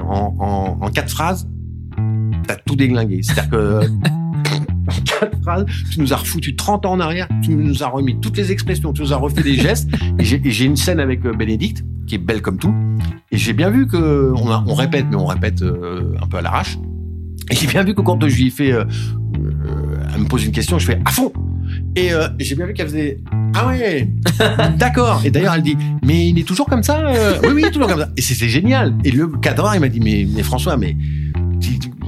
en, quatre phrases, t'as tout déglingué. C'est-à-dire que en quatre phrases, tu nous as refoutu 30 ans en arrière, tu nous as remis toutes les expressions, tu nous as refait des gestes. Et j'ai une scène avec euh, Bénédicte, qui est belle comme tout. Et j'ai bien vu que on, répète, mais on répète euh, un peu à l'arrache. Et j'ai bien vu que quand je lui ai fait, euh, euh, elle me pose une question, je fais à fond. Et euh, j'ai bien vu qu'elle faisait ah ouais, d'accord. Et d'ailleurs elle dit mais il est toujours comme ça. euh oui oui toujours comme ça. Et c'était génial. Et le cadreur il m'a dit mais, François mais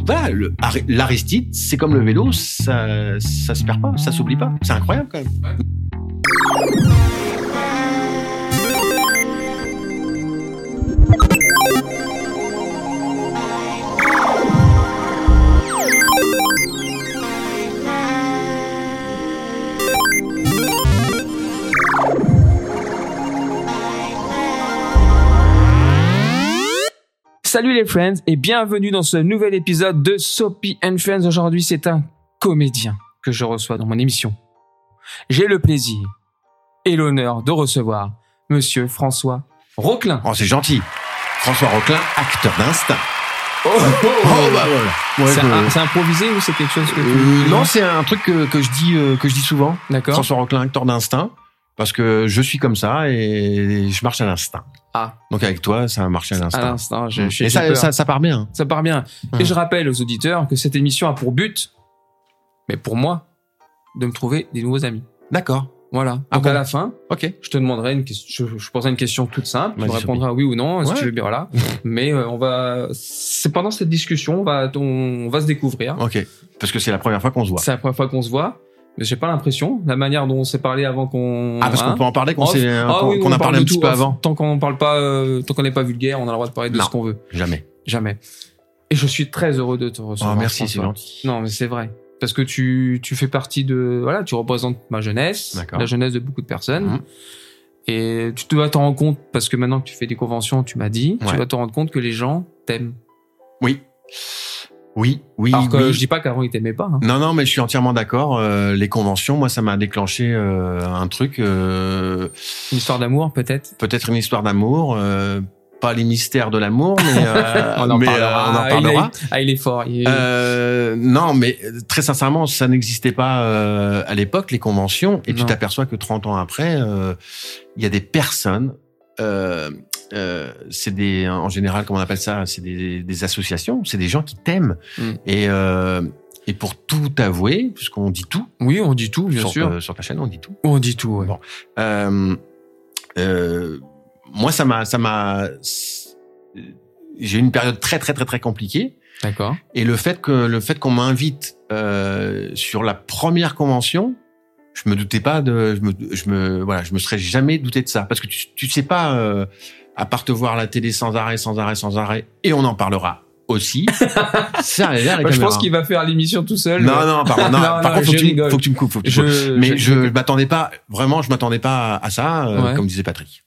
voilà l'Aristide c'est comme le vélo ça ça se perd pas ça s'oublie pas c'est incroyable quand même. Salut les friends et bienvenue dans ce nouvel épisode de Soapy and Friends. Aujourd'hui, c'est un comédien que je reçois dans mon émission. J'ai le plaisir et l'honneur de recevoir Monsieur François Roquelin. Oh c'est gentil. François Roquelin acteur d'instinct. Oh, bah voilà. Ouais, c'est improvisé ou c'est quelque chose que tu... Euh, non c'est un truc que, que je dis euh, que je dis souvent. D'accord. François Roquelin acteur d'instinct parce que je suis comme ça et je marche à l'instinct. Ah, Donc avec toi ça a marché à à l'instinct. l'instant, je, je- Et ça, peur. ça, ça part bien. Ça part bien. Et je rappelle aux auditeurs que cette émission a pour but, mais pour moi, de me trouver des nouveaux amis. D'accord. Voilà. Ah Donc bon à la fin, Ok. je te demanderai une question, je, je poserai une question toute simple, tu Vas-y, me répondras oui ou non, si Ouais. tu veux bien, voilà. Mais euh, on va, c'est pendant cette discussion, on va, on, on va se découvrir. Ok. Parce que c'est la première fois qu'on se voit. C'est la première fois qu'on se voit, j'ai pas l'impression, la manière dont on s'est parlé avant qu'on. Ah parce hein. qu'on peut en parler qu'on s'est- Ah qu'on oui, qu'on on a parlé un petit peu off. avant. Tant qu'on parle pas, euh, tant qu'on n'est pas vulgaire, on a le droit de parler de Non. ce qu'on veut. Jamais. Jamais. Et je suis très heureux de te recevoir. Oh, merci, c'est gentil. Non, mais c'est vrai. Parce que tu, tu fais partie de, voilà, tu représentes ma jeunesse, la jeunesse de beaucoup de personnes. Mhm. Et tu dois t'en rendre compte, parce que maintenant que tu fais des conventions, tu m'as dit, tu dois te rendre compte que les gens t'aiment. Oui. Oui, oui, Alors que oui. je dis pas qu'avant ils t'aimaient pas. hein. Non, non, mais je suis entièrement d'accord. Euh, les conventions, moi, ça m'a déclenché euh, un truc, euh, Une histoire d'amour, peut-être. peut-être une histoire d'amour, euh, pas les mystères de l'amour, mais, euh, on en mais, parlera. euh, on en Ah, parlera. il est, ah, il est fort. il est- Euh, non, mais très sincèrement, ça n'existait pas euh, à l'époque, les conventions, et tu t'aperçois que 30 ans après, euh, il y a des personnes, euh, c'est des, en général, comment on appelle ça, c'est des, des associations, c'est des gens qui t'aiment. Mm. Et, euh, et pour tout avouer, puisqu'on dit tout, Oui, on dit tout, bien sur, sûr. euh, sur ta chaîne, on dit tout. On dit tout, ouais. Bon. Euh, euh, moi, ça m'a, ça m'a, j'ai eu une période très, très, très, très compliquée. D'accord. Et le fait que le fait qu'on m'invite euh, sur la première convention, je me doutais pas de, je me, je me, voilà, je me serais jamais douté de ça, parce que tu, tu sais pas, euh, à part te voir la télé sans arrêt, sans arrêt, sans arrêt, et on en parlera aussi. ça, la Bah, je pense qu'il va faire l'émission tout seul. Non, non, pardon, non, Non, par non, contre, faut que, tu, me- rigole. faut que tu me coupes, faut que tu me coupes. Je, Mais je, m'attendais pas, vraiment, je m'attendais pas à ça, euh, Ouais. comme disait Patrick.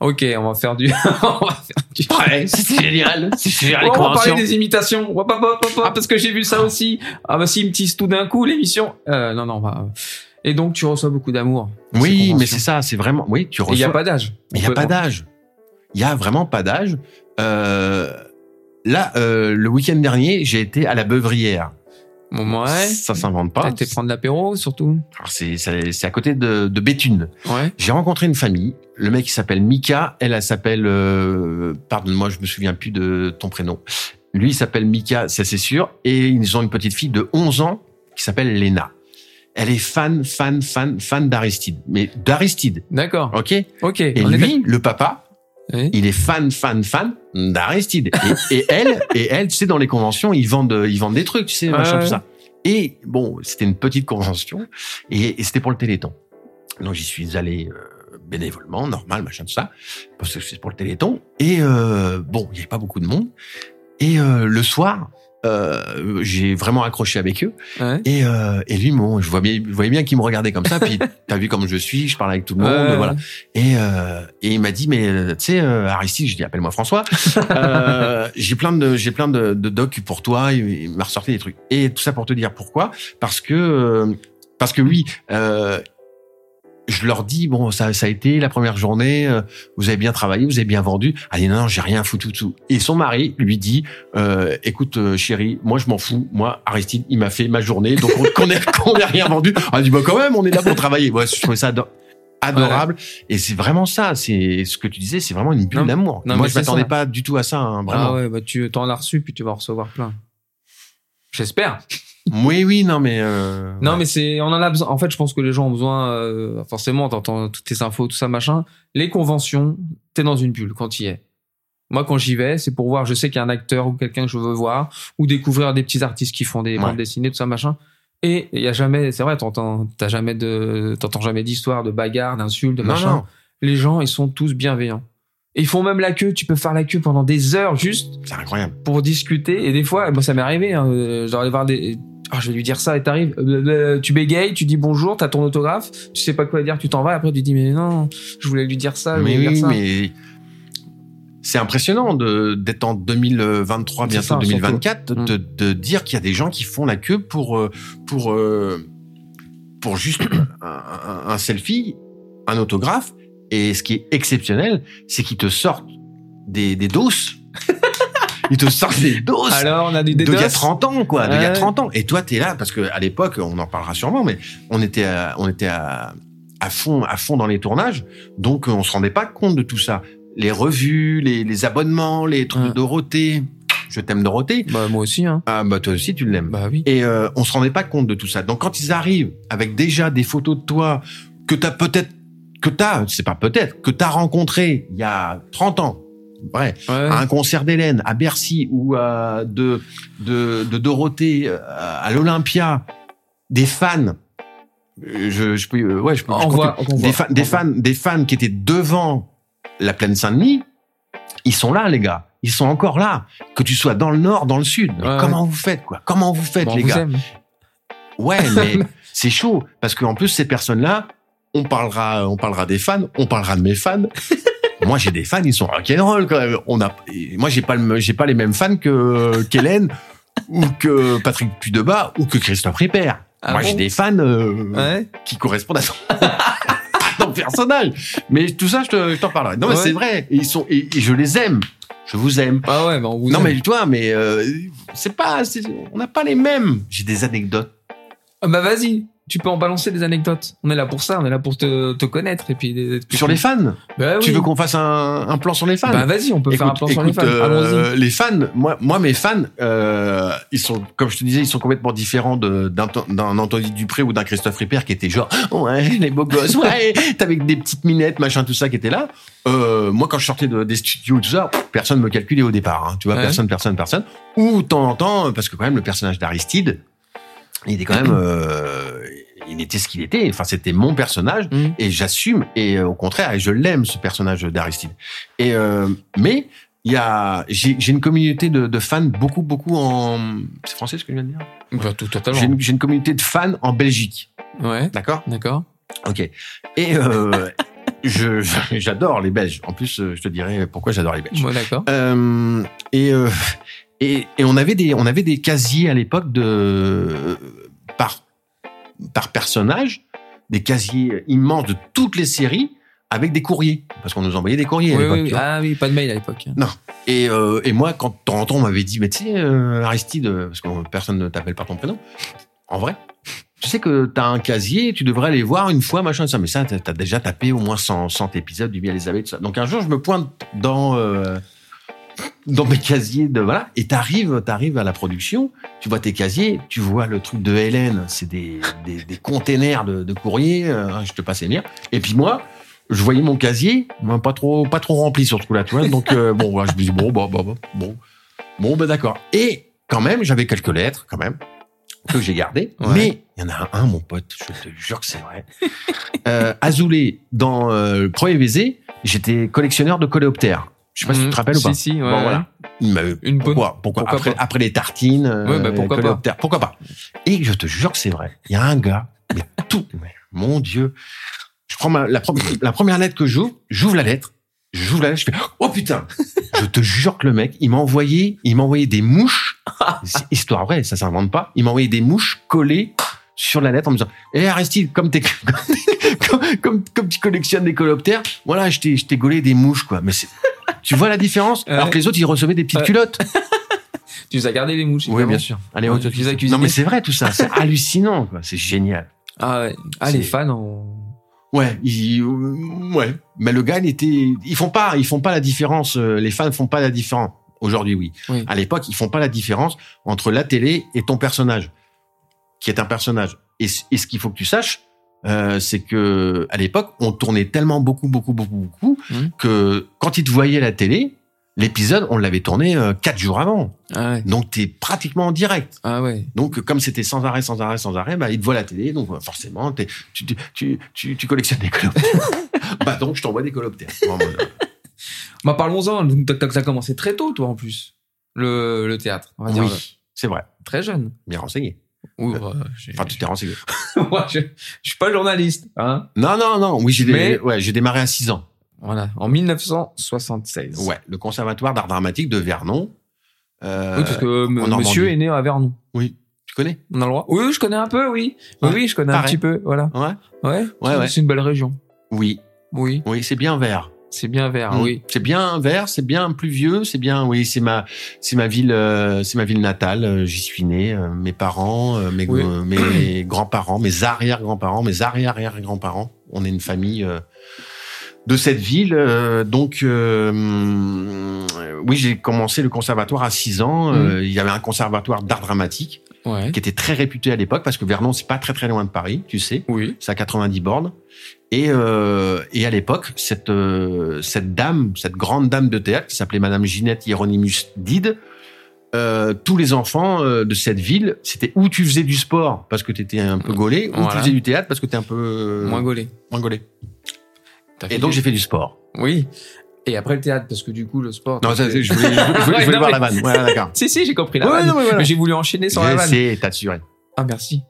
Ok, on va faire du. on va faire du. Ouais, c'est génial, c'est génial, Oh, on va parler des imitations. Hop, hop, hop, hop, hop, parce que j'ai vu ça aussi. Ah bah s'ils me teasent tout d'un coup l'émission. Euh, non non bah. Et donc tu reçois beaucoup d'amour. Oui, mais c'est ça, c'est vraiment, oui, tu Et il y a reçois. pas d'âge. Mais il n'y a peut- pas d'âge. Il y a vraiment pas d'âge. Euh, là, euh, le week-end dernier, j'ai été à la Beuvrière. Bon, ouais. Ça s'invente pas. T'as été prendre l'apéro surtout. C'est à côté de, de Béthune. Ouais. J'ai rencontré une famille. Le mec, il s'appelle Mika. Elle, elle s'appelle... Euh, Pardonne-moi, je me souviens plus de ton prénom. Lui, il s'appelle Mika, ça c'est sûr. Et ils ont une petite fille de 11 ans qui s'appelle Lena. Elle est fan, fan, fan, fan d'Aristide. Mais d'Aristide, D'accord. ok? Ok. Et on est lui, le papa, il est fan, fan, fan d'Aristide. Et, et elle, et elle, tu sais, dans les conventions, ils vendent, ils vendent des trucs, tu sais, machin, Ouais. tout ça. Et bon, c'était une petite convention, et, et c'était pour le Téléthon. Donc j'y suis allé euh, bénévolement, normal, machin, tout ça, parce que c'est pour le Téléthon. Et euh, bon, il n'y avait pas beaucoup de monde. Et euh, le soir, euh, j'ai vraiment accroché avec eux. Ouais. Et, euh, et lui, bon, je vois bien, je voyais bien qu'il me regardait comme ça. Puis t'as vu comme je suis, je parle avec tout le monde, Ouais. voilà. Et, euh, et il m'a dit, mais euh, tu sais, euh, Aristide, je dis, appelle-moi François. Euh, j'ai plein de, j'ai plein de, de docs pour toi. Il, il m'a ressorti des trucs. Et tout ça pour te dire pourquoi Parce que, parce que lui, euh, je leur dis bon ça ça a été la première journée euh, vous avez bien travaillé vous avez bien vendu. Elle dit non, non j'ai rien foutu tout. Et son mari lui dit euh, écoute euh, chérie moi je m'en fous. Moi Aristide il m'a fait ma journée donc on qu'on ait qu'on ait rien vendu. Elle dit bah quand même on est là pour travailler. Ouais je trouvais ça ado- adorable. Et c'est vraiment ça c'est ce que tu disais c'est vraiment une bulle Non, d'amour. non, moi je m'attendais ça. pas du tout à ça hein, vraiment. Ah ouais, bah tu t'en as reçu, puis tu vas en recevoir plein. J'espère. Oui oui non mais euh, Non, ouais. mais c'est, on en a besoin. En fait, je pense que les gens ont besoin, euh, forcément, t'entends toutes tes infos, tout ça, machin. Les conventions, t'es dans une bulle quand tu y es. Moi, quand j'y vais, c'est pour voir, je sais qu'il y a un acteur ou quelqu'un que je veux voir, ou découvrir des petits artistes qui font des Ouais. bandes dessinées, tout ça, machin. Et il y a jamais, c'est vrai, t'entends, t'as jamais de, t'entends jamais d'histoire, de bagarre, d'insultes, de non machin. non Les gens, ils sont tous bienveillants. Ils font même la queue. Tu peux faire la queue pendant des heures juste c'est incroyable pour discuter. Et des fois, moi, ça m'est arrivé. Hein, euh, aller voir des. Ah, je vais lui dire ça et t'arrives, euh, tu bégayes, tu dis bonjour, t'as ton autographe, tu sais pas quoi dire, tu t'en vas, après tu dis mais non, je voulais lui dire ça, mais oui dire ça. mais c'est impressionnant d'être en 2023 C'est bientôt ça, 2024 surtout. de, de dire qu'il y a des gens qui font la queue pour euh, pour euh, pour juste un, un- un selfie un autographe et ce qui est exceptionnel c'est qu'ils te sortent des des doses ils te sortent des doses. Alors, on a du de il y a dédos. 30 ans quoi de il y a Ouais. 30 ans. Et toi t'es là parce que à l'époque on en parlera sûrement mais on était à, on était à, à fond à fond dans les tournages. Donc on se rendait pas compte de tout ça. Les revues les, les abonnements les trucs de Dorothée. Je t'aime Dorothée. Bah, moi aussi, hein. ah bah toi aussi tu l'aimes. Bah oui. et euh, on se rendait pas compte de tout ça. Donc quand ils arrivent avec déjà des photos de toi que t'as peut-être que t'as c'est pas peut-être que t'as rencontré il y a 30 ans ouais Ouais. à un concert d'Hélène à Bercy ou à de, de, de Dorothée euh, à l'Olympia, des fans. euh, Je, je peux, euh, ouais, je peux. On voit, on des, on des voit. fans, des fans qui étaient devant la plaine Saint-Denis. Ils sont là, les gars. Ils sont encore là. Que tu sois dans le nord, dans le sud. Ouais, comment vous faites, quoi? Comment vous faites, Bon, les vous gars? aime. Ouais, mais c'est chaud parce qu'en plus ces personnes-là, on parlera, on parlera des fans, on parlera de mes fans. Moi, j'ai des fans, ils sont rock'n'roll quand même. On a, moi, j'ai pas, le- j'ai pas les mêmes fans que qu'Hélène ou que Patrick Puydebas ou que Christophe Ripper. Ah moi, bon j'ai des fans euh, Ouais. qui correspondent à ton, à ton personnage. Mais tout ça, je te- je t'en parlerai. Non, mais Ouais. c'est vrai. Et ils sont, et, et je les aime. Je vous aime. Ah ouais, bah, on vous non, aime. mais toi, mais euh, c'est pas, on n'a pas les mêmes. J'ai des anecdotes. Ah bah, vas-y. Tu peux en balancer des anecdotes. On est là pour ça. On est là pour te, te connaître et puis. des- Sur les fans Bah Tu oui. veux qu'on fasse un, un plan sur les fans Bah vas-y, on peut faire un plan sur les fans. euh, les fans, moi, moi mes fans, euh, ils sont, comme je te disais, ils sont complètement différents d'un Anthony Dupré ou d'un Christophe Ripper qui était genre, ouais, les beaux gosses, ouais, t'avais des petites minettes, machin, tout ça qui était là. Euh, moi, quand je sortais de, des studios, tout ça, personne me calculait au départ, hein, tu vois, Ouais. personne, personne, personne. Ou de temps en temps, parce que quand même le personnage d'Aristide, il était quand même, euh, il était ce qu'il était. Enfin, c'était mon personnage Mm. et j'assume et euh, au contraire et je l'aime ce personnage d'Aristide et euh, mais il y a j'ai une communauté de, de fans beaucoup beaucoup en c'est français ce que je viens de dire? Bah, tout, totalement. j'ai une, j'ai une communauté de fans en Belgique Ouais. d'accord? D'accord. ok et euh, je j'adore les Belges en plus euh, je te dirai pourquoi j'adore les Belges Ouais, d'accord. euh, et, euh, et et on avait des on avait des casiers à l'époque de par par personnage, des casiers immenses de toutes les séries avec des courriers parce qu'on nous envoyait des courriers à Oui, l'époque. oui. Ah oui, pas de mail à l'époque. Et euh, et moi quand de temps en temps on m'avait dit mais tu sais euh, Aristide parce que personne ne t'appelle par ton prénom. En vrai, tu sais que t'as un casier, tu devrais aller voir une fois machin ça mais ça t'as déjà tapé au moins 100, 100 épisodes du Bien Elisabeth ça. Donc un jour je me pointe dans euh, dans mes casiers de voilà. Et t'arrives t'arrives à la production tu vois tes casiers tu vois le truc de Hélène c'est des, des des containers de, de courrier euh, je te passe les liens et puis moi je voyais mon casier pas trop pas trop rempli sur ce coup là tu vois. Donc euh, bon voilà, je me dis bon bon bon bon bon. Bon ben d'accord. Et quand même j'avais quelques lettres quand même que j'ai gardées. Ouais. mais il y en a un mon pote je te jure que c'est vrai. Euh, Azoulay dans euh, le premier baiser j'étais collectionneur de coléoptères je sais pas si tu te rappelles ou pas Mhm. Si, ouais. Bon, voilà. Une bonne. pourquoi, pourquoi, pourquoi après, pas. après les tartines, euh, Ouais, bah, pourquoi les pas. pourquoi pas Et je te jure que c'est vrai. Il y a un gars, mais tout, mais mon Dieu. Je prends ma, la, première, la première lettre que j'ouvre, j'ouvre la lettre, j'ouvre la lettre, je fais oh putain. Je te jure que le mec, il m'a envoyé, il m'a envoyé des mouches. Histoire vraie, ça s'invente pas. Il m'a envoyé des mouches collées sur la lettre en me disant Eh Aristide, comme, t'es, comme, comme, comme tu collectionnes des coloptères, voilà, je t'ai, je t'ai gaulé des mouches, quoi. Mais c'est, tu vois la différence Ouais. Alors que les autres, ils recevaient des petites Ouais. culottes. Tu nous as gardé les mouches. Oui, bien sûr. Allez, Ouais, tu les as. Non, mais c'est vrai tout ça. C'est hallucinant, quoi. C'est génial. Ah ouais. Ah, les fans ont... Ouais, ils, euh, ouais. Mais le gars, il était, ils font pas, ils font pas la différence. euh, Les fans font pas la différence. Aujourd'hui, oui. Oui. À l'époque, ils font pas la différence entre la télé et ton personnage, qui est un personnage. Et ce qu'il faut que tu saches, euh, c'est que à l'époque, on tournait tellement beaucoup, beaucoup, beaucoup, beaucoup, Mhm. que quand ils te voyaient à la télé, l'épisode, on l'avait tourné euh, quatre jours avant. Ah ouais. Donc, t'es pratiquement en direct. Ah ouais. Donc, comme c'était sans arrêt, sans arrêt, sans arrêt, bah, ils te voient à la télé, donc forcément, t'es- tu, tu, tu, tu, tu collectionnes des coloptères. bah, donc, je t'envoie des coloptères. Bah, parlons-en. Donc, t'as, commencé très tôt, toi, en plus. Le, le théâtre. On va dire. oui, c'est vrai. Très jeune. Bien renseigné. Oui, bah, j'ai- Enfin, tu t'es renseigné. Moi, je, je suis pas journaliste, hein. Non, non, non. Oui, j'ai Mais- dé- ouais, j'ai démarré à 6 ans. Voilà. En 1976. Ouais, le conservatoire d'art dramatique de Vernon. Euh, Oui, parce que monsieur est né à Vernon. Oui, tu connais? On a le droit? Oui, je connais un peu, oui. Oui, Ouais, oui, je connais un petit peu, voilà. Ouais? Ouais. Ouais, c'est- ouais. C'est une belle région. Oui, Oui. oui, c'est bien vert. C'est bien vert, Mm. Oui. C'est bien vert, c'est bien pluvieux, c'est bien. Oui, c'est ma, c'est ma ville, euh, c'est ma ville natale. euh, J'y suis né. euh, mes parents, euh, mes, Oui. mes grands-parents, mes arrière-grands-parents, mes arrière-arrière-grands-parents. On est une famille euh, de cette ville. euh, donc, euh, hum, oui, j'ai commencé le conservatoire à 6 ans. euh, Il y avait un conservatoire d'art dramatique Ouais. qui était très réputé à l'époque parce que Vernon, c'est pas très très loin de Paris, tu sais. Oui. C'est à 90 bornes. Et, euh, et à l'époque, cette, euh, cette dame, cette grande dame de théâtre qui s'appelait Madame Ginette Hieronymus Dide, euh, tous les enfants euh, de cette ville, c'était où tu faisais du sport parce que tu étais un peu gaulé, ou tu faisais du théâtre parce que tu es un peu euh, Moins gaulé. moins gaulé. T'as Et donc du- j'ai fait du sport. Oui. Et après le théâtre, parce que du coup, le sport. Non, t'as ça, c'est- je voulais, je voulais, je voulais- Ouais, non, voir mais- la vanne. Ouais, d'accord. Si, si, j'ai compris la Ouais, vanne. non, mais voilà. J'ai voulu enchaîner sur la vanne. J'essaie, t'assurer. Ah, merci.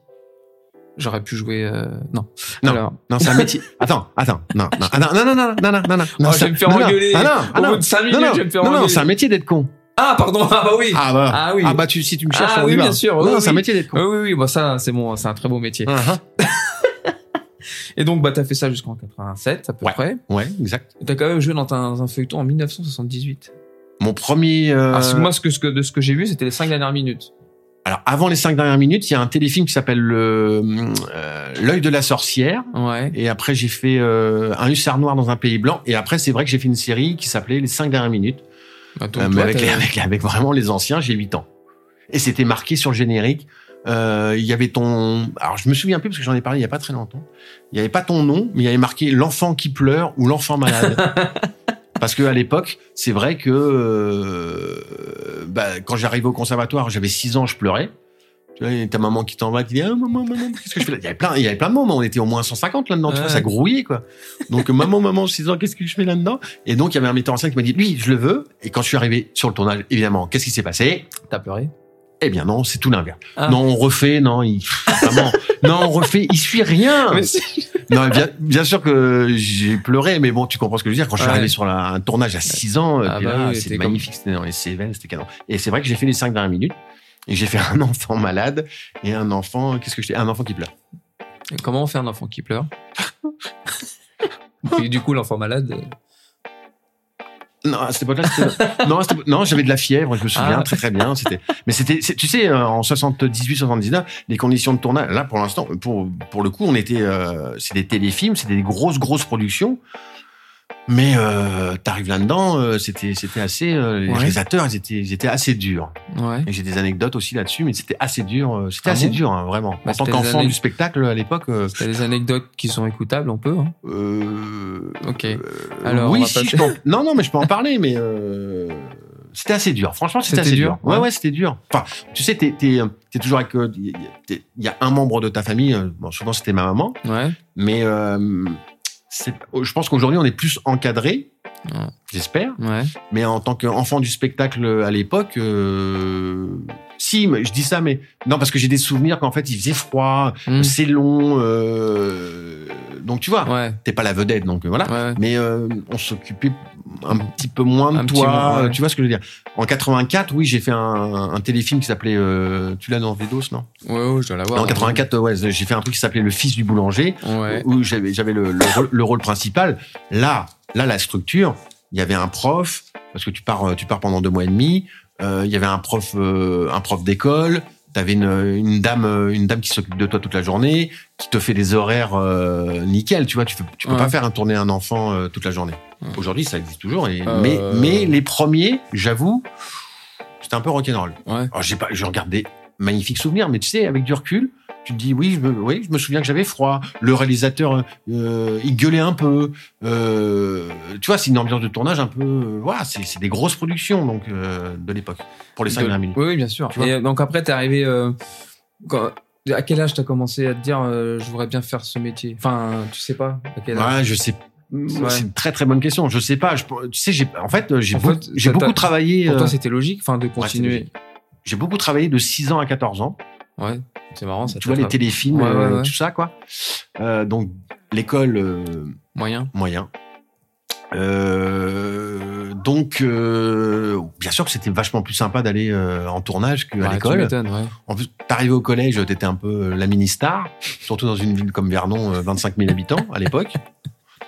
J'aurais pu jouer. euh, Non. Non. Alors, Non, c'est un métier. Attends, attends. Non, non, ah, non, non, non, non, non, non, non, non. Oh, je ça- vais me faire non, non. engueuler. Ah non, ah au non. bout de 5 minutes, Non, non, je vais me faire non, non, engueuler. c'est un métier d'être con. Ah, pardon. Ah, bah oui. Ah bah, Ah oui. ah bah tu, si tu me cherches, Ah on y oui, va. bien sûr, Non, oui, non, c'est un oui. métier d'être con. Ah oui, oui, bah ça, c'est bon, c'est un très beau métier. Ah, Et donc, bah, t'as fait ça jusqu'en 87, à peu Ouais. près. ah. Ouais, exact. T'as quand même joué dans un, un feuilleton en 1978. Mon premier. euh, que moi, ce que, ce que, de ce que j'ai vu, c'était les 5 dernières minutes. Alors, avant les cinq dernières minutes, il y a un téléfilm qui s'appelle le euh, l'œil de la sorcière. Ouais. Et après, j'ai fait euh, un hussard noir dans un pays blanc. Et après, c'est vrai que j'ai fait une série qui s'appelait les cinq dernières minutes, Bah, donc, Euh, mais avec vraiment les anciens. J'ai 8 ans. Et c'était marqué sur le générique. Euh, Il y avait ton. Alors, je me souviens plus parce que j'en ai parlé il y a pas très longtemps. Il y avait pas ton nom, mais il y avait marqué l'enfant qui pleure ou l'enfant malade. Parce que à l'époque, c'est vrai que euh, bah, quand j'arrivais au conservatoire, j'avais 6 ans, je pleurais. Tu vois, ta maman qui t'envoie, qui dit ah, maman, maman, qu'est-ce que je fais là? Il y avait plein, il y avait plein de moments. On était au moins 150 là-dedans. Tu vois, Ouais. ça grouillait quoi. Donc maman, maman, 6 ans, qu'est-ce que je fais là-dedans? Et donc il y avait un metteur en scène qui m'a dit lui, je le veux. Et quand je suis arrivé sur le tournage, évidemment, qu'est-ce qui s'est passé? T'as pleuré? Eh bien non, c'est tout l'inverse. Ah. Non, on refait, non, il vraiment, non, on refait, il suit rien. Mais Non, bien, bien sûr que j'ai pleuré, mais bon, tu comprends ce que je veux dire. Quand je suis Ouais. arrivé sur la- un tournage à 6 ans, Ah bah oui, c'était magnifique, c'était dans les Cévennes, c'était canon. Et c'est vrai que j'ai fait les 5 dernières minutes, et j'ai fait un enfant malade, et un enfant, qu'est-ce que j'étais Un enfant qui pleure. Et Comment on fait un enfant qui pleure? Et du coup, l'enfant malade. Non, à cette époque-là, c'était- non, non, j'avais de la fièvre, je me souviens Ah. très très bien. C'était, mais c'était, tu sais, euh, en 78-79, les conditions de tournage, là, pour l'instant, pour pour le coup, on était, euh, c'est des téléfilms, c'était des grosses grosses productions. Mais euh, t'arrives là-dedans, euh, c'était c'était assez. euh, les Ouais. réalisateurs, ils étaient ils étaient assez durs. Ouais. Et j'ai des anecdotes aussi là-dessus, mais c'était assez dur. euh, C'était Ah assez bon dur, hein, vraiment. Bah, en tant c'était qu'enfant années- du spectacle à l'époque. euh, T'as des anecdotes qui sont écoutables, on peut. Hein euh, ok. Alors, on oui, va si, je non, non, mais je peux en parler, mais euh, c'était assez dur. Franchement, c'était C'était assez dur, dur. Ouais, ouais. ouais, c'était dur. Enfin, tu sais, t'es, t'es, t'es toujours avec. Il y, a- un membre de ta famille. Bon, souvent c'était ma maman, Ouais. mais euh, je pense qu'aujourd'hui on est plus encadré Ouais. J'espère. Ouais. Mais en tant qu'enfant du spectacle à l'époque, euh, si, je dis ça, mais non, parce que j'ai des souvenirs qu'en fait, il faisait froid, Hmm. c'est long, euh, donc tu vois, Ouais. t'es pas la vedette, donc euh, voilà. Ouais. Mais euh, on s'occupait un petit peu moins de Un toi, tu vois ce que je veux dire. En 84, oui, j'ai fait un, un téléfilm qui s'appelait, euh, tu l'as dans Védos, non? Ouais, ouais, je dois l'avoir. En 84, ouais, j'ai fait un truc qui s'appelait Le Fils du boulanger, où j'avais le rôle principal. Là, là, la structure, il y avait un prof parce que tu pars, tu pars pendant deux mois et demi. euh, Il y avait un prof, euh, un prof d'école. T'avais une, une dame, euh, une dame qui s'occupe de toi toute la journée, qui te fait des horaires euh, nickel. Tu vois, tu, tu peux Ouais. pas faire un tourner un enfant euh, toute la journée. Ouais. Aujourd'hui, ça existe toujours. Et, Euh. mais, mais les premiers, j'avoue, c'était un peu rock'n'roll. Ouais. Alors, j'ai pas, je regarde des magnifiques souvenirs, mais tu sais, avec du recul, tu te dis, oui, je me, oui, je me souviens que j'avais froid. Le réalisateur, euh, il gueulait un peu. Euh, tu vois, c'est une ambiance de tournage un peu, euh, voilà, c'est, c'est des grosses productions, donc, euh, de l'époque. Pour les 5 De- minutes. Oui, bien sûr. Et euh, donc après, t'es arrivé. euh, quand- à quel âge t'as commencé à te dire euh, je voudrais bien faire ce métier? Enfin, tu sais pas à quel âge? Ouais, je sais. Ouais. C'est une très très bonne question. Je sais pas. Je, tu sais, j'ai, en fait, j'ai, En beaucoup, fait, j'ai ça beaucoup t'a- travaillé. Pour toi, euh, c'était logique, enfin, de continuer? j'ai beaucoup travaillé de 6 ans à 14 ans. Ouais, c'est marrant. Ça tu vois, les téléfilms, Ouais, ouais, euh, ouais. tout ça, quoi. Euh, donc, l'école, euh, moyen. moyen. Euh, donc, bien sûr que c'était vachement plus sympa d'aller en tournage qu'à l'école. En plus, t'arrivais au collège, t'étais un peu la mini-star, surtout dans une ville comme Vernon, euh, 25 000 habitants à l'époque.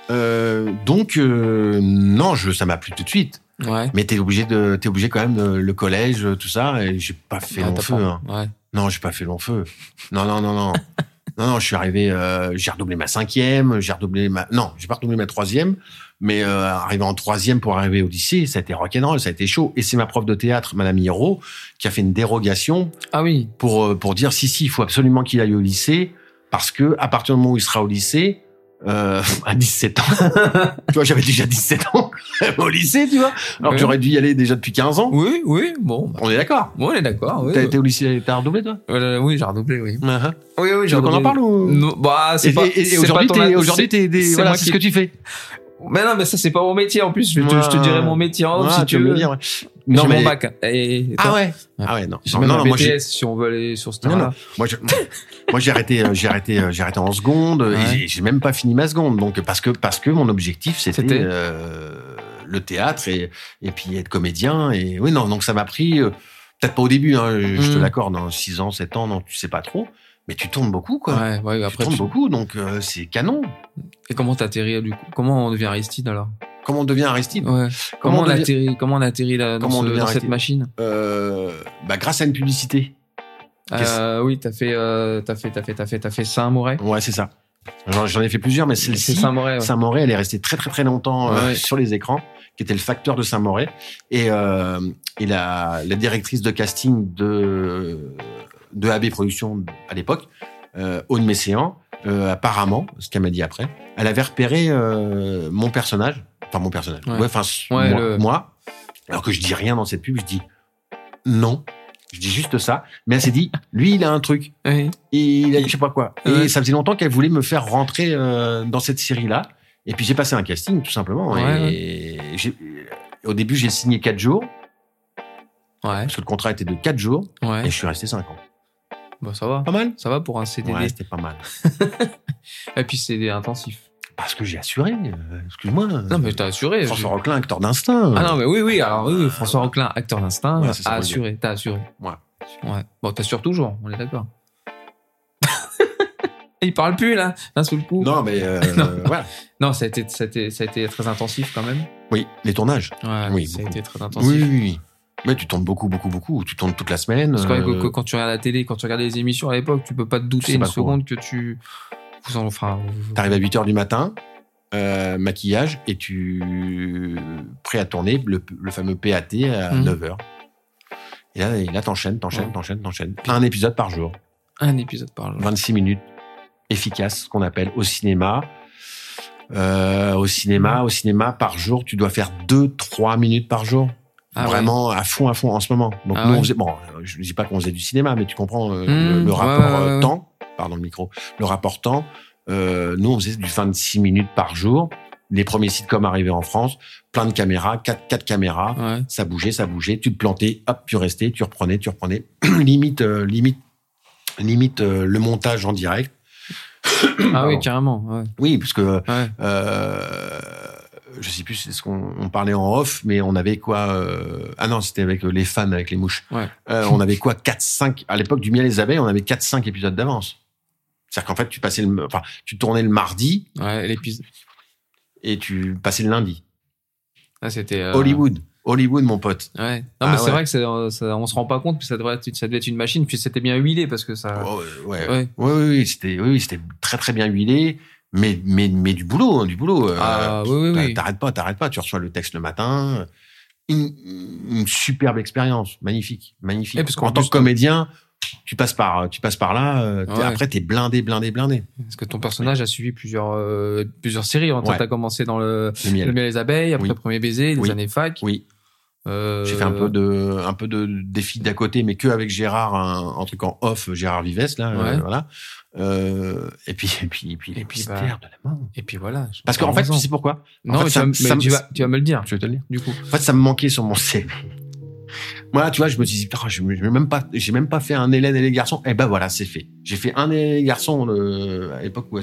Donc, non, je, ça m'a plu tout de suite. Ouais. Mais t'es obligé de, t'es obligé quand même de, le collège, tout ça, et j'ai pas fait Ouais, long t'as feu. hein. Ouais. Non, j'ai pas fait long feu. Non, non, non, non. non, non, je suis arrivé, euh, j'ai redoublé ma cinquième, j'ai redoublé ma, non, j'ai pas redoublé ma troisième, mais euh, arrivé en troisième pour arriver au lycée, ça a été rock'n'roll, ça a été chaud. Et c'est ma prof de théâtre, Madame Hiro, qui a fait une dérogation Ah oui. pour euh, pour dire si si, il faut absolument qu'il aille au lycée parce que à partir du moment où il sera au lycée. Euh, à 17 ans. tu vois, j'avais déjà 17 ans au lycée, tu vois. Alors Ouais. que j'aurais dû y aller déjà depuis 15 ans. Oui, oui, bon. bah, On est d'accord. bon, on est d'accord. Oui, T'as ouais. été au lycée, t'as redoublé, toi? Euh, oui, j'ai redoublé, oui. Uh-huh. Oui, oui, Tu veux qu'on en parle ou? Non, bah, c'est pas. et- et aujourd'hui, t'es, aujourd'hui, t'es, voilà, c'est ce que tu fais. Mais non, mais ça, c'est pas mon métier en plus. Je, te, Ouais. je te dirai mon métier en off Ah, si tu veux dire, ouais. Non, mon bac. Et, et ah ouais. Ah ouais, non. Non, non, non, moi, j'ai, BTS si on veut aller sur ce non, terrain. non. Moi, moi, j'ai arrêté, euh, j'ai arrêté, euh, j'ai arrêté en seconde, et j'ai, même pas fini ma seconde. Donc, parce que, parce que mon objectif, c'était, euh, le théâtre et, et puis être comédien. Et oui, non, donc ça m'a pris, euh, peut-être pas au début, hein, je te Mm. l'accorde, dans 6 ans, 7 ans, non, tu sais pas trop. Mais tu tournes beaucoup, quoi. Ouais, ouais, tu après. tournes tu- beaucoup, donc euh, c'est canon. Et comment t'atterris du coup? Comment on devient Aristide alors? Comment on devient Aristide? Ouais. Comment Comment, on atterrit Comment on atterrit là, dans, Comment on ce- devient dans cette machine? Euh, bah, Grâce à une publicité. Qu'est-ce- euh, Oui, t'as fait, euh, t'as fait, t'as fait, t'as fait, t'as fait Saint-Moret. Ouais, c'est ça. J'en ai fait plusieurs, mais celle-ci, Saint-Moret. Ouais. Saint-Moré, elle est restée très très très longtemps euh, Ouais. sur les écrans, qui était le facteur de Saint-Moré. Et, euh, et la, la directrice de casting de, de AB Productions à l'époque, euh, Aude Messéan, euh, apparemment, ce qu'elle m'a dit après, elle avait repéré euh, mon personnage, enfin mon personnage, Ouais. enfin Ouais, moi, le- moi, alors que je dis rien dans cette pub, je dis non. Je dis juste ça, mais elle s'est dit, lui, il a un truc Ouais. et il a je sais pas quoi. Et ça faisait longtemps qu'elle voulait me faire rentrer euh, dans cette série-là. Et puis j'ai passé un casting tout simplement. Et j'ai- au début j'ai signé 4 jours Ouais. parce que le contrat était de 4 jours et je suis resté 5 ans. Bah, ça va. Pas mal. Ça va pour un CDD. Ouais, c'était pas mal. Et puis CD intensif. Parce que j'ai assuré. euh, Excuse-moi. Non, mais t'as assuré. François je- Roquelin, acteur d'instinct. Ah non, mais oui, oui. Alors oui, oui, François Roquelin, acteur d'instinct, Ouais, c'est a assuré. T'as assuré. Ouais. Ouais. Bon, t'assures toujours. On est d'accord. Il parle plus là, d'un seul coup. Non, mais euh, Non. voilà. Non, ça a été, ça a été, ça a été très intensif quand même. Oui, les tournages. Ouais, Oui, ça a été très intensif. Oui, oui, oui. Mais tu tournes beaucoup, beaucoup, beaucoup. Tu tournes toute la semaine. Parce que euh, quand, quand tu regardes la télé, quand tu regardes les émissions à l'époque, tu peux pas te douter une seconde que tu. Vous en, enfin, T'arrives à 8 heures du matin, euh, maquillage, et tu prêt à tourner le, le fameux PAT à Mhm. 9 heures. Et là, et là t'enchaînes, t'enchaînes, Ouais. t'enchaînes, t'enchaînes. Un épisode par jour, un épisode par jour. 26 minutes, efficace, ce qu'on appelle au cinéma. Euh, au cinéma, au cinéma, par jour, tu dois faire 2-3 minutes par jour. Ah ouais. Vraiment à fond, à fond en ce moment. Donc Ah nous, ouais. on faisait, bon, euh, je ne dis pas qu'on faisait du cinéma, mais tu comprends euh, Mmh, le, rapport ouais, euh, temps, pardon le micro, le rapport temps. Euh, nous, on faisait du 26 minutes par jour. les premiers sitcoms arrivaient en France, plein de caméras, quatre, quatre caméras, ça bougeait, ça bougeait, tu te plantais, hop, tu restais, tu reprenais, tu reprenais, limite, euh, limite, limite le montage en direct. Ah oui, carrément. Ouais. Oui, parce que euh, je sais plus c'est ce qu'on on parlait en off, mais on avait quoi euh, Ah non, c'était avec euh, les fans, avec les mouches. Ouais. Euh, on avait quoi 4 5 à l'époque du miel et les abeilles, on avait 4 5 épisodes d'avance. C'est-à-dire qu'en fait, tu passais le enfin, tu tournais le mardi Ouais, l'épisode. et tu passais le lundi. Ah, c'était. euh, Hollywood, Hollywood mon pote. Ouais. Non, Ah mais c'est ouais. vrai que ça, ça- on se rend pas compte, puis ça devrait être, ça devait être une machine, puis c'était bien huilé parce que ça. Oh, ouais, ouais, oui, c'était oui, c'était très très bien huilé, mais mais mais du boulot, hein, du boulot. euh, Ah, oui, oui, t'a- oui. T'arrêtes pas, t'arrêtes pas. Tu reçois le texte le matin. Une, une superbe expérience, magnifique, magnifique. Et parce en tant que comédien, tu passes par, tu passes par là. euh, Ouais. Après, t'es blindé, blindé, blindé. Parce que ton personnage a suivi plusieurs, euh, plusieurs séries. Hein. Ouais. t'as commencé dans le, Le miel. le miel les abeilles, après Oui. Premier Baiser, les Oui. années fac. Oui. Euh, J'ai fait un peu de, un peu de défi d'à côté, mais que avec Gérard, un, un truc en off, Gérard Vives là, euh, Ouais. voilà. Euh, et puis, et puis, et puis, les Et puis, mystères de la mort. Et puis voilà. Parce qu'en fait, tu sais pourquoi? non, en fait, mais, ça- tu, vas, ça- mais tu, vas, tu vas me le dire, Je vais te le dire. du coup. En fait, ça me manquait sur mon CV. Moi, tu vois, je me suis dit, putain, je n'ai même pas, j'ai même pas fait un Hélène et les garçons. Eh ben voilà, c'est fait. J'ai fait un Hélène et les garçons euh, à l'époque où euh,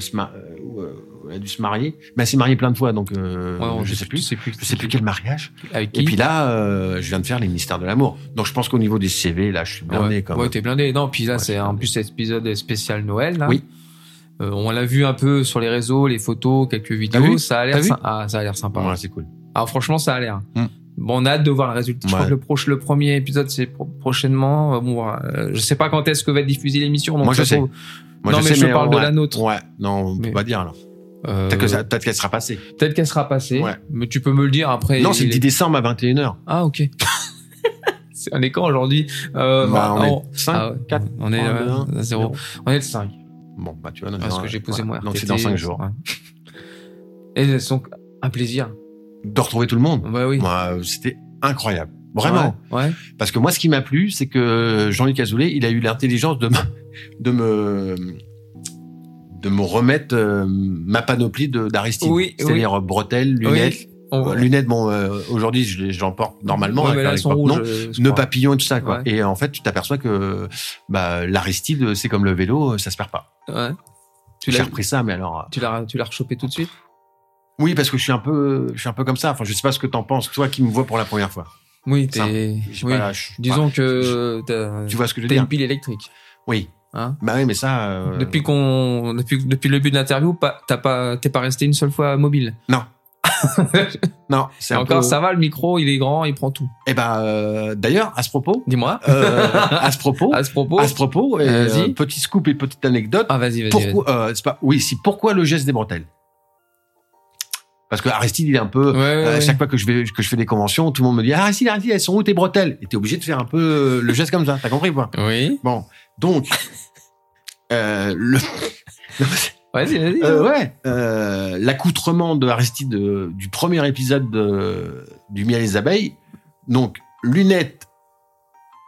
où, euh, où elle a dû se marier. Mais elle s'est mariée plein de fois, donc euh, Ouais, on- je sais plus. sais plus. Je sais plus quel mariage. Avec qui Et puis là, euh, je viens de faire les mystères de l'amour. Donc je pense qu'au niveau des CV, là, je suis blindé ouais, quand ouais, t'es blindé. Non, puis là, Ouais, c'est je en plus cet épisode spécial Noël. Là. Oui. Euh, on l'a vu un peu sur les réseaux, les photos, quelques vidéos. ça a l'air sy- ah, ça a l'air sympa. C'est cool. Ah, franchement, ça a l'air. Hmm. Bon, on a hâte de voir le résultat. Je crois que le, proche, le premier épisode, c'est pro- prochainement. Bon, je sais pas quand est-ce que va être diffusée l'émission. donc Moi, je sais. Moi, Non, je mais sais, je parle de la nôtre. Ouais, non, on Mais- peut pas dire alors. Euh, Peut-être que ça- peut-être qu'elle sera passée. peut-être qu'elle sera passée. Ouais. Mais tu peux me le dire après. non, c'est le 10 est- décembre à 21h. Ah, ok. c'est on est quand aujourd'hui euh, Bah, on ah, est 5, ah ouais. 4, On est trois, euh, deux, un, à zéro. zéro. On est le 5. Bon, bah, tu vois, Parce que j'ai posé ouais. mon RTT. Donc c'est dans 5 jours. ouais. Et donc, un plaisir. De retrouver tout le monde. Bah oui. Euh, c'était incroyable. Vraiment. Ouais. ouais. Parce que moi, ce qui m'a plu, c'est que Jean-Luc Azoulay, il a eu l'intelligence de me, de me, de me remettre euh, ma panoplie de- d'Aristide. Oui, C'est-à-dire bretelles, lunettes. On- Euh, Lunettes, bon, euh, aujourd'hui, je, les- je l'emporte normalement. Ouais, là, rouges. non. Nœuds papillons et tout ça, quoi. Ouais. Et en fait, tu t'aperçois que bah, l'Aristide, c'est comme le vélo, ça se perd pas. Ouais. Tu l'as, repris ça, mais alors. tu l'as, tu l'as rechopé tout de suite? Oui, parce que je suis un peu, je suis un peu comme ça. Enfin, je sais pas ce que t'en penses, toi qui me vois pour la première fois. Oui, t'es. Oui. pas- je suis Disons pas- que tu vois ce que je veux dire une pile électrique. Oui. Hein Bah oui, mais ça. euh, Depuis qu'on, depuis, depuis le début de l'interview, pas, t'as pas, t'es pas resté une seule fois mobile. Non. non, c'est Et encore, peu... ça va, le micro, il est grand, il prend tout. Eh ben, euh, d'ailleurs, à ce propos, Dis-moi. euh, à ce propos, à ce propos. à ce propos, et, Vas-y. petit scoop et petite anecdote. Ah, vas-y, vas-y. pourquoi, c'est pas, oui, si pourquoi le geste des bretelles? Parce que Aristide, il est un peu. Ouais, euh, ouais. Chaque fois que je vais que je fais des conventions, tout le monde me dit ah, Aristide, Aristide, elles sont où tes bretelles? Et t'es obligé de faire un peu euh, le geste comme ça. T'as compris pas Oui. Bon, donc euh, le. Vas-y, vas-y. Euh, ouais, euh, l'accoutrement de Aristide euh, du premier épisode de, du Miel et les abeilles. Donc, lunettes,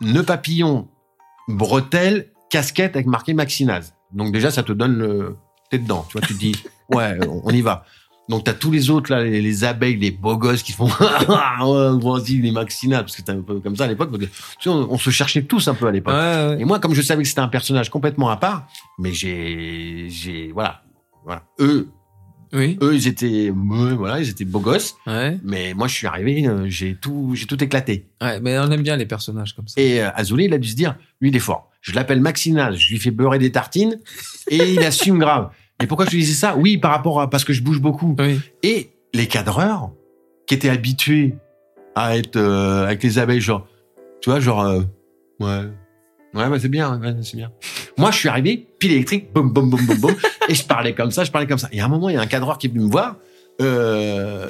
nœud papillon, bretelles, casquette avec marqué Maxinaz. Donc déjà, ça te donne le... T'es dedans, tu vois, tu te dis, ouais, on y va. Donc t'as tous les autres là, les, les abeilles, les beaux gosses qui font, ouais, vas-y les Maxinaz, parce que c'était un peu comme ça à l'époque. Tu sais, on, on se cherchait tous un peu à l'époque. Ouais, ouais. Et moi, comme je savais que c'était un personnage complètement à part, mais j'ai, j'ai, voilà, voilà. Eux, Oui. eux, ils étaient, voilà, ils étaient beaux gosses. Ouais. Mais moi, je suis arrivé, euh, j'ai tout, j'ai tout éclaté. Ouais, mais on aime bien les personnages comme ça. Et euh, Azoulay, il a dû se dire, lui, il est fort. Je l'appelle Maxinaz, je lui fais beurrer des tartines, et il assume grave. Et pourquoi je lui disais ça? Oui, par rapport à parce que je bouge beaucoup. Oui. Et les cadreurs, qui étaient habitués à être euh, avec les abeilles, genre, tu vois, genre, euh, ouais, ouais, bah c'est bien, ouais, c'est bien. Moi, je suis arrivé, pile électrique, boum, boum, boum, boum, boum, et je parlais comme ça, je parlais comme ça. Et à un moment, il y a un cadreur qui est venu me voir, euh,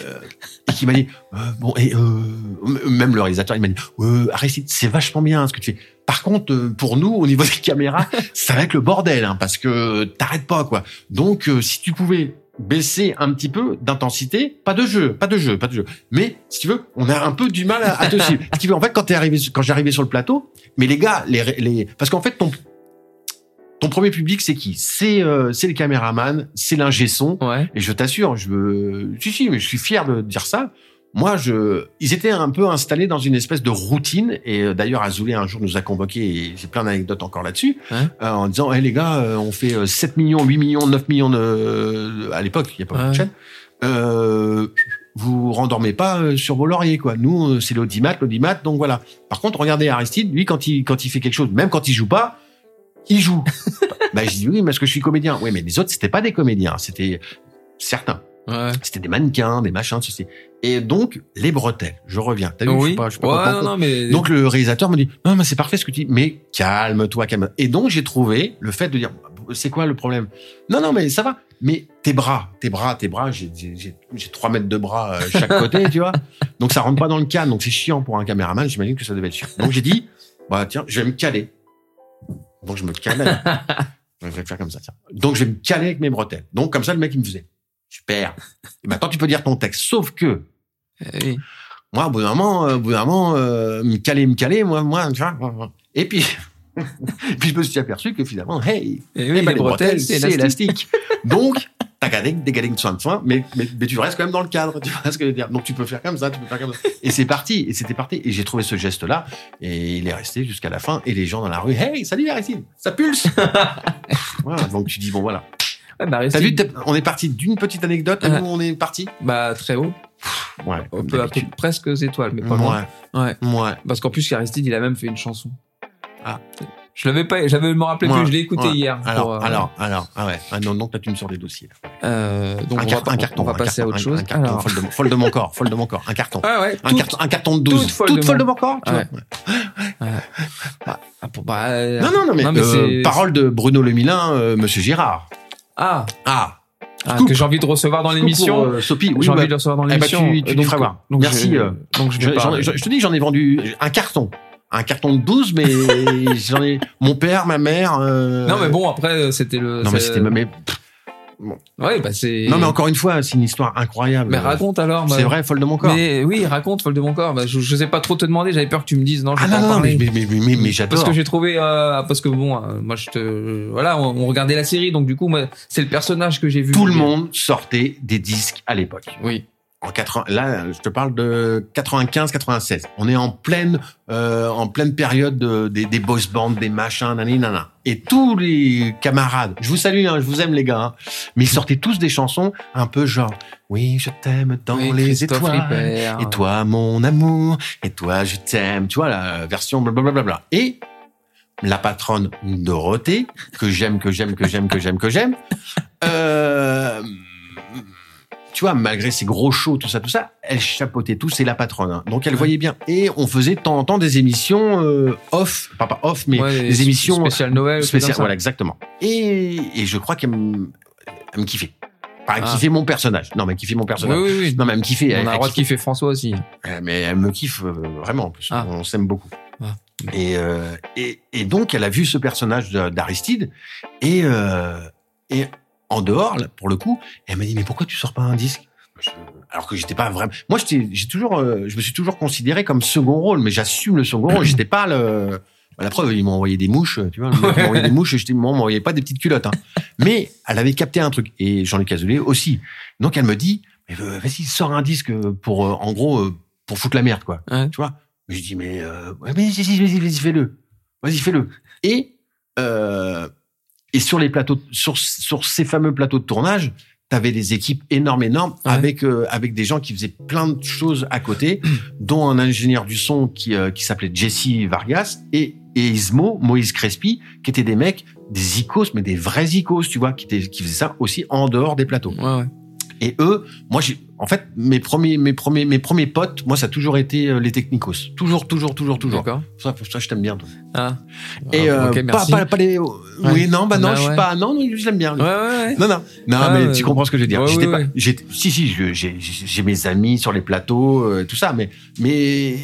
et qui m'a dit, euh, bon, et euh, même le réalisateur, il m'a dit, euh, Aristide, c'est vachement bien ce que tu fais. Par contre, euh, pour nous, au niveau des caméras, ça va être le bordel, hein, parce que t'arrêtes pas, quoi. Donc, euh, si tu pouvais baisser un petit peu d'intensité, pas de jeu, pas de jeu, pas de jeu. Mais si tu veux, on a un peu du mal à, à te suivre. Ce qui veut, en fait, quand t'es arrivé, quand j'arrivais sur le plateau, mais les gars, les, les, parce qu'en fait, ton ton premier public, c'est qui? C'est euh, c'est le caméraman, c'est l'ingé son. Ouais. Et je t'assure, je veux, si si, mais je suis fier de dire ça. Moi, je, ils étaient un peu installés dans une espèce de routine. Et euh, d'ailleurs, Azoulay un jour nous a convoqués et j'ai plein d'anecdotes encore là-dessus, euh, en disant, hé les gars, euh, on fait euh, 7 millions, 8 millions, 9 millions de, à l'époque, il n'y a pas beaucoup de chaînes. Euh, vous rendormez pas euh, sur vos lauriers, quoi. Nous, euh, c'est l'audimat, l'audimat, donc voilà. Par contre, regardez Aristide, lui, quand il, quand il fait quelque chose, même quand il joue pas, il joue. bah, je dis oui, parce que je suis comédien. Oui, mais les autres, c'était pas des comédiens, c'était certains. Ouais. C'était des mannequins, des machins, ceci. Et donc, les bretelles. Je reviens. T'as vu, je suis pas, je suis pas ouais, non, non, mais. Donc, le réalisateur me dit, non, mais c'est parfait ce que tu dis, mais calme-toi, calme. Et donc, j'ai trouvé le fait de dire, c'est quoi le problème? Non, non, mais ça va. Mais tes bras, tes bras, tes bras, j'ai trois mètres de bras euh, chaque côté, tu vois. Donc, ça rentre pas dans le cadre. Donc, c'est chiant pour un caméraman. J'imagine que ça devait être chiant. Donc, j'ai dit, bah, tiens, je vais me caler. Donc, je me cale. je vais faire comme ça, tiens. Donc, je vais me caler avec mes bretelles. Donc, comme ça, le mec, il me faisait. Super. Et maintenant, tu peux dire ton texte. Sauf que, Eh oui. moi, au bout d'un moment, euh, au bout d'un moment, euh, me caler, me caler, moi, moi, tu vois. Et puis, puis je me suis aperçu que finalement, hey, Eh eh oui, ben, les bretelles, c'est élastique. élastique. Donc, mais, mais, mais tu restes quand même dans le cadre, tu vois ce que je veux dire. Donc, tu peux faire comme ça, tu peux faire comme ça. Et c'est parti, et c'était parti. Et j'ai trouvé ce geste-là, et il est resté jusqu'à la fin, et les gens dans la rue, hey, salut Aristide, ça pulse! voilà, donc tu dis, bon, voilà. Ouais, bah, T'as vu, on est parti d'une petite anecdote, où on est parti? Bah, très haut. Ouais, On peut appeler presque aux étoiles, mais pas loin. Ouais, Ouais. ouais. Parce qu'en plus, Aristide, il a même fait une chanson. Ah. Je l'avais pas, j'avais me rappelé Ouais, que je l'ai écouté ouais. hier. Alors, pour, euh, alors, alors, ah ouais. Ah non, donc là, tu me sors des dossiers. euh, donc un, on, car- va, un carton. on va un passer à carton, autre un- chose. Un carton, alors, folle, de, mon- folle de mon corps, folle de mon corps. Un carton. ouais, ouais, Un, toute- carton, un carton de 12. toute folle Toute de folle mon- de mon corps, tu Ouais. vois. ah, bah, euh, Non, non, non, mais, Non, mais euh, c'est- parole de Bruno Lemilin, euh, Monsieur Girard. Ah, Ah, ah, que j'ai envie de recevoir dans l'émission. euh, Sophie, oui, j'ai envie bah, de recevoir dans eh bah, l'émission. tu- tu Euh, feras voir. donc Merci, Je, euh, donc je pas. je- je te dis, j'en ai vendu un carton. Un carton de 12, mais j'en ai, mon père, ma mère, euh, Non, mais bon, après, c'était le. Non, mais c'était, mais, Ouais, bah c'est. non, mais encore une fois, c'est une histoire incroyable. Mais raconte alors. bah, C'est vrai, folle de mon corps. Mais oui, raconte, folle de mon corps. Bah, je, je sais pas trop te demander. J'avais peur que tu me dises non. Je Ah non, non, mais, mais, mais, mais, mais j'adore. Parce que j'ai trouvé, euh, parce que bon, euh, moi je te, voilà, on, on regardait la série, donc du coup, moi, c'est le personnage que j'ai vu. Tout le monde sortait des disques à l'époque. Oui. En 80, là, je te parle de 95-96. On est en pleine, euh, en pleine période de- des, des boys bands, des machins, nani, nana. Et tous les camarades, je vous salue, hein, je vous aime les gars, hein, mais ils sortaient tous des chansons un peu genre, oui, je t'aime dans Oui, les étoiles. Ripper. Et toi, mon amour, et toi, je t'aime. Tu vois, la version blablabla. Et la patronne Dorothée, que j'aime, que j'aime, que j'aime, que j'aime, que j'aime, euh, tu vois, malgré ses gros shows, tout ça, tout ça, elle chapeautait tout, c'est la patronne. hein. Donc elle voyait bien. Et on faisait de temps en temps des émissions euh, off, pas, pas off, mais Ouais, des émissions spéciales Noël, spéciales. spécial. Voilà, exactement. Et, et je crois qu'elle me, elle me kiffait. Pas elle Ah. kiffait mon personnage. Non, mais elle kiffait mon Oui, personnage. oui, oui. Non, mais elle me kiffait. On elle- a le droit de kiffer François aussi. Mais elle me kiffe euh, vraiment en plus. Ah. On s'aime beaucoup. Ah. Et, euh, et, et donc, elle a vu ce personnage de- d'Aristide. Et, euh, et en dehors, là, pour le coup, elle m'a dit, mais pourquoi tu sors pas un disque? Je- Alors que j'étais pas vraiment... Moi, j'ai toujours, euh, je me suis toujours considéré comme second rôle, mais j'assume le second rôle. J'étais pas le... Bah, La preuve, ils m'ont envoyé des mouches, tu vois. Mec m'a envoyé des mouches et on m'envoyait pas des petites culottes. Hein. Mais elle avait capté un truc. Et Jean-Luc Azoulay aussi. Donc, elle me dit, euh, vas-y, sors un disque pour, euh, en gros, pour foutre la merde, quoi. Ouais. Tu vois? Je dis, mais, euh, ouais, mais vas-y, vas-y, vas-y, fais-le. Vas-y, fais-le. Et, euh, et sur les plateaux, sur, sur ces fameux plateaux de tournage, t'avais des équipes énormes, énormes, Ouais. avec, euh, avec des gens qui faisaient plein de choses à côté, dont un ingénieur du son qui, euh, qui s'appelait Jesse Vargas et, et Ismo, Moïse Crespi, qui étaient des mecs, des icos, mais des vrais icos, tu vois, qui, étaient, qui faisaient ça aussi en dehors des plateaux. Ouais, ouais. Et eux, moi, j'ai, en fait, mes premiers, mes premiers, mes premiers potes, moi, ça a toujours été euh, les technicos. Toujours, toujours, toujours, toujours. D'accord. Ça, ça, je t'aime bien, toi. Ah. Et Ah, euh, pas, pas, pas les. Oui, non, bah non, Bah je suis ouais. pas. Non, non, je l'aime bien. Ouais, ouais. Non, non, non, Ah, mais tu comprends ce que je veux dire. Ouais, j'étais pas. si, si, j'ai, mes amis sur les plateaux, euh, tout ça, mais, mais.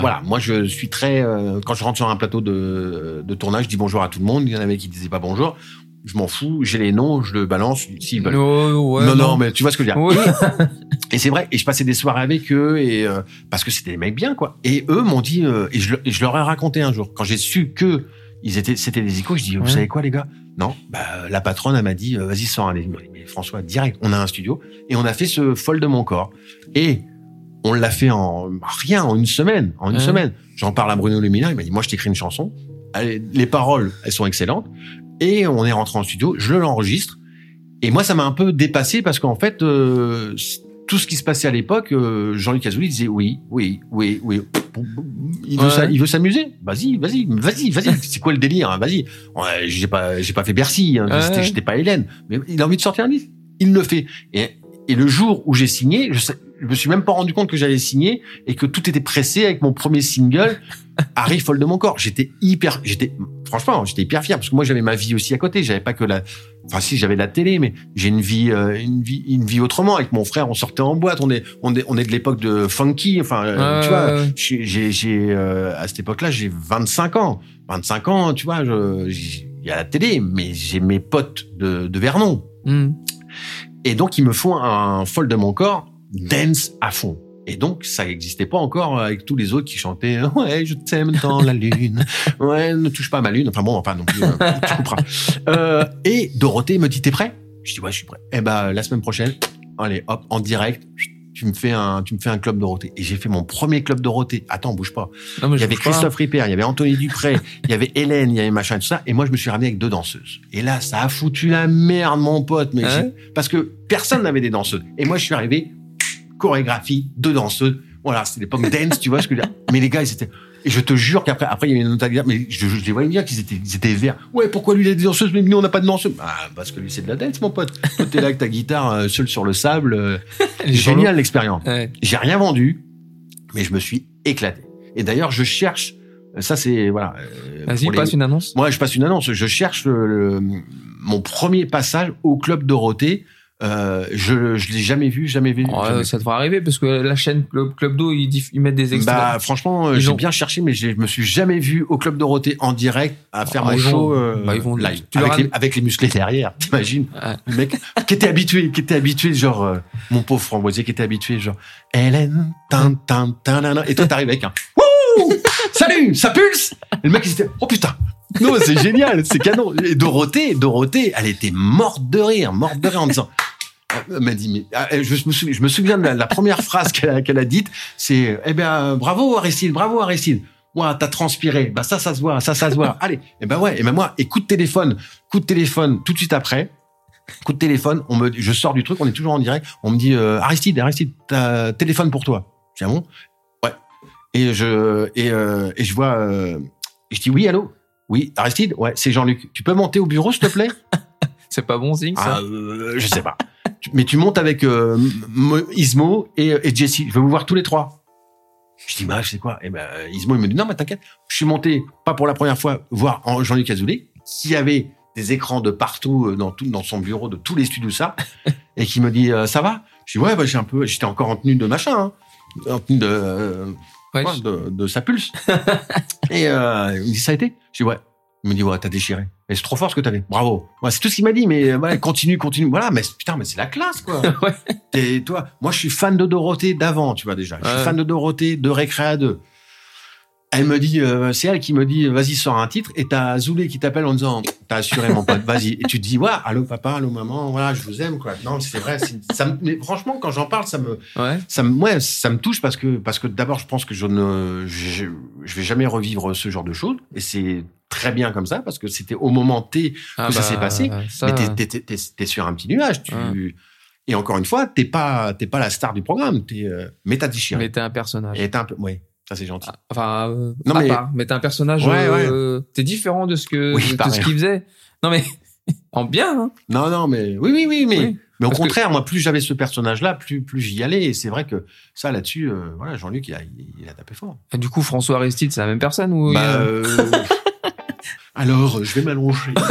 Voilà, moi je suis très euh, quand je rentre sur un plateau de, de tournage, je dis bonjour à tout le monde. Il y en avait qui disaient pas bonjour. Je m'en fous, j'ai les noms, je le balance s'ils veulent. Oh, ouais, non, non, mais tu vois ce que je veux dire. Oui. Et c'est vrai, et je passais des soirées avec eux, et euh, parce que c'était des mecs bien, quoi. Et eux m'ont dit, euh, et, je, le- et je leur ai raconté un jour, quand j'ai su que Ils étaient, c'était des icônes. Je dis, vous Ouais. savez quoi, les gars? Non, bah, la patronne, elle m'a dit, euh, vas-y, sors un. Mais François, direct, on a un studio et on a fait ce folle de mon corps. Et on l'a fait en rien, en une semaine, en une Ouais. semaine. J'en parle à Bruno Lumina, il m'a dit, moi, je t'écris une chanson. Les paroles, elles sont excellentes. Et on est rentré en studio, je l'enregistre. Et moi, ça m'a un peu dépassé parce qu'en fait, euh, tout ce qui se passait à l'époque, euh, Jean-Luc Azoulay disait oui, oui, oui, oui. Il veut, Ouais. il veut s'amuser? Vas-y, vas-y, vas-y, vas-y. C'est quoi le délire hein? Vas-y. Ouais, j'ai pas, j'ai pas fait Bercy. Hein. Ouais. J'étais- pas Hélène. Mais il a envie de sortir un livre. Il le fait. Et, et le jour où j'ai signé, je, je me suis même pas rendu compte que j'allais signer et que tout était pressé avec mon premier single, Harry folle de mon corps. J'étais hyper, j'étais, franchement, j'étais hyper fier parce que moi j'avais ma vie aussi à côté. J'avais pas que la, enfin si j'avais la télé, mais j'ai une vie, euh, une vie, une vie autrement. Avec mon frère, on sortait en boîte. On est, on est, on est de l'époque de funky. Enfin, euh, tu vois, j'ai, j'ai, euh, à cette époque-là, j'ai 25 ans. 25 ans, tu vois, il y a la télé, mais j'ai mes potes de, de Vernon. Hmm. Et donc, ils me font un folle de mon corps, dance à fond. Et donc, ça n'existait pas encore avec tous les autres qui chantaient « Ouais, je t'aime dans la lune. Ouais, ne touche pas à ma lune. » Enfin bon, enfin non plus, euh, tu couperas. Euh, et Dorothée me dit « T'es prêt ?» Je dis « Ouais, je suis prêt. » Eh ben, la semaine prochaine, allez, hop, en direct, tu me fais un, tu me fais un club Dorothée. Et j'ai fait mon premier club Dorothée. Attends, bouge pas. Non, mais Il y avait. Christophe Ripper, il y avait Anthony Dupré, il y avait Hélène, il y avait machin et tout ça. Et moi, je me suis ramené avec deux danseuses. Et là, ça a foutu la merde, mon pote. Mais Ah parce que personne n'avait des danseuses. Et moi, je suis arrivé, chorégraphie, deux danseuses. Voilà, c'était l'époque dance, tu vois ce que je veux dire. Mais les gars, ils étaient, et je te jure qu'après, après, il y a eu une autre mais je, je les voyais bien qu'ils étaient, ils étaient verts. Ouais, pourquoi lui, il a des danseuses, mais nous, on n'a pas de danseuses? Ah, parce que lui, c'est de la dance, mon pote. Toi, t'es là avec ta guitare, euh, seul sur le sable. euh, Génial, l'expérience. Ouais. J'ai rien vendu, mais je me suis éclaté. Et d'ailleurs, je cherche. Ça, c'est voilà. euh, Vas-y, les- passe une annonce. Moi, je passe une annonce. Je cherche le- le- mon premier passage au club Dorothée. Euh, je je l'ai jamais vu, jamais vu. Jamais. ça devrait arriver parce que la chaîne Club, Club d'eau, ils, mettent des extraits. Bah franchement, euh, j'ai ont- bien cherché, mais je me suis jamais vu au club Dorothée en direct à faire mon show euh, bah, ils vont- live tu avec les, avec les musclés derrière. T'imagines Ouais. le mec qui était habitué, qui était habitué, genre euh, mon pauvre Framboisier qui était habitué, genre Hélène, tin tin tin et toi t'arrives avec un Wouh salut, ça pulse. Et le mec il était oh putain. Non, c'est génial, c'est canon. Et Dorothée, Dorothée, elle était morte de rire, morte de rire en disant. Elle m'a dit, mais ah, je me souviens, de la, première phrase qu'elle a, dite, c'est eh ben bravo Aristide, bravo Aristide. Moi, t'as transpiré. Bah ça, ça se voit, ça, ça se voit. Allez, et ben ouais. Et ben moi, et coup de téléphone, coup de téléphone tout de suite après. Coup de téléphone, on me, je sors du truc, on est toujours en direct. On me dit euh, Aristide, Aristide, t'as téléphone pour toi. Je dis ah bon? Ouais. Et je et euh, je vois, euh, et je dis oui, allô? Oui, Aristide, ouais, c'est Jean-Luc. Tu peux monter au bureau, s'il te plaît? C'est pas bon signe, ça? Ah, euh, je sais pas. Mais tu montes avec euh, Ismo et, et Jesse. Je veux vous voir tous les trois. Je dis, bah, je sais quoi Et ben, Ismo, il me dit, non, mais t'inquiète. Je suis monté, pas pour la première fois, voir Jean-Luc Azoulay, qui avait des écrans de partout euh, dans tout, dans son bureau, de tous les studios, ça, et qui me dit, euh, ça va? Je dis, ouais, bah, j'ai un peu, j'étais encore en tenue de machin, hein, en tenue de, euh, Ouais. de, de sa pulse. et euh, il me dit, ça a été? Je dis, ouais. Il me dit, ouais, t'as déchiré. Et c'est trop fort ce que t'avais. Bravo. Ouais, c'est tout ce qu'il m'a dit, mais euh, continue, continue. Voilà, mais putain, mais c'est la classe, quoi. Ouais. Et toi, moi, je suis fan de Dorothée d'avant, tu vois, déjà. Je suis fan de Dorothée, de Récréa 2. Elle me dit, euh, c'est elle qui me dit, vas-y, sors un titre, et t'as Zoulé qui t'appelle en disant, t'as assuré mon pote, vas-y. Et tu te dis, ouais, allô papa, allô maman, voilà, je vous aime, quoi. Non, c'est vrai, c'est- ça me, mais franchement, quand j'en parle, ça me, Ouais. ça me, ouais, ça me touche parce que, parce que d'abord, je pense que je ne, je, je vais jamais revivre ce genre de choses, et c'est très bien comme ça, parce que c'était au moment T Ah que ça s'est passé, ça- mais t'es, sur un petit nuage. Tu... Et encore une fois, t'es pas, t'es pas la star du programme. T'es, euh, mais t'as déchiré. Mais t'es un personnage. Et t'es un peu, ouais, ça c'est gentil. Ah, Enfin, euh, Non, mais- part. Mais t'es un personnage. Ouais, euh, T'es différent de ce que Oui, de, ce qu'il faisait. Non mais en bien. Hein. Non, non, mais oui, oui, oui, mais, Oui. mais au Parce que- contraire, moi, plus j'avais ce personnage-là, plus, plus j'y allais. Et c'est vrai que ça, là-dessus, euh, voilà, Jean-Luc, il a, il a tapé fort. Et du coup, François Aristide, c'est la même personne ou Bah, alors, je vais m'allonger.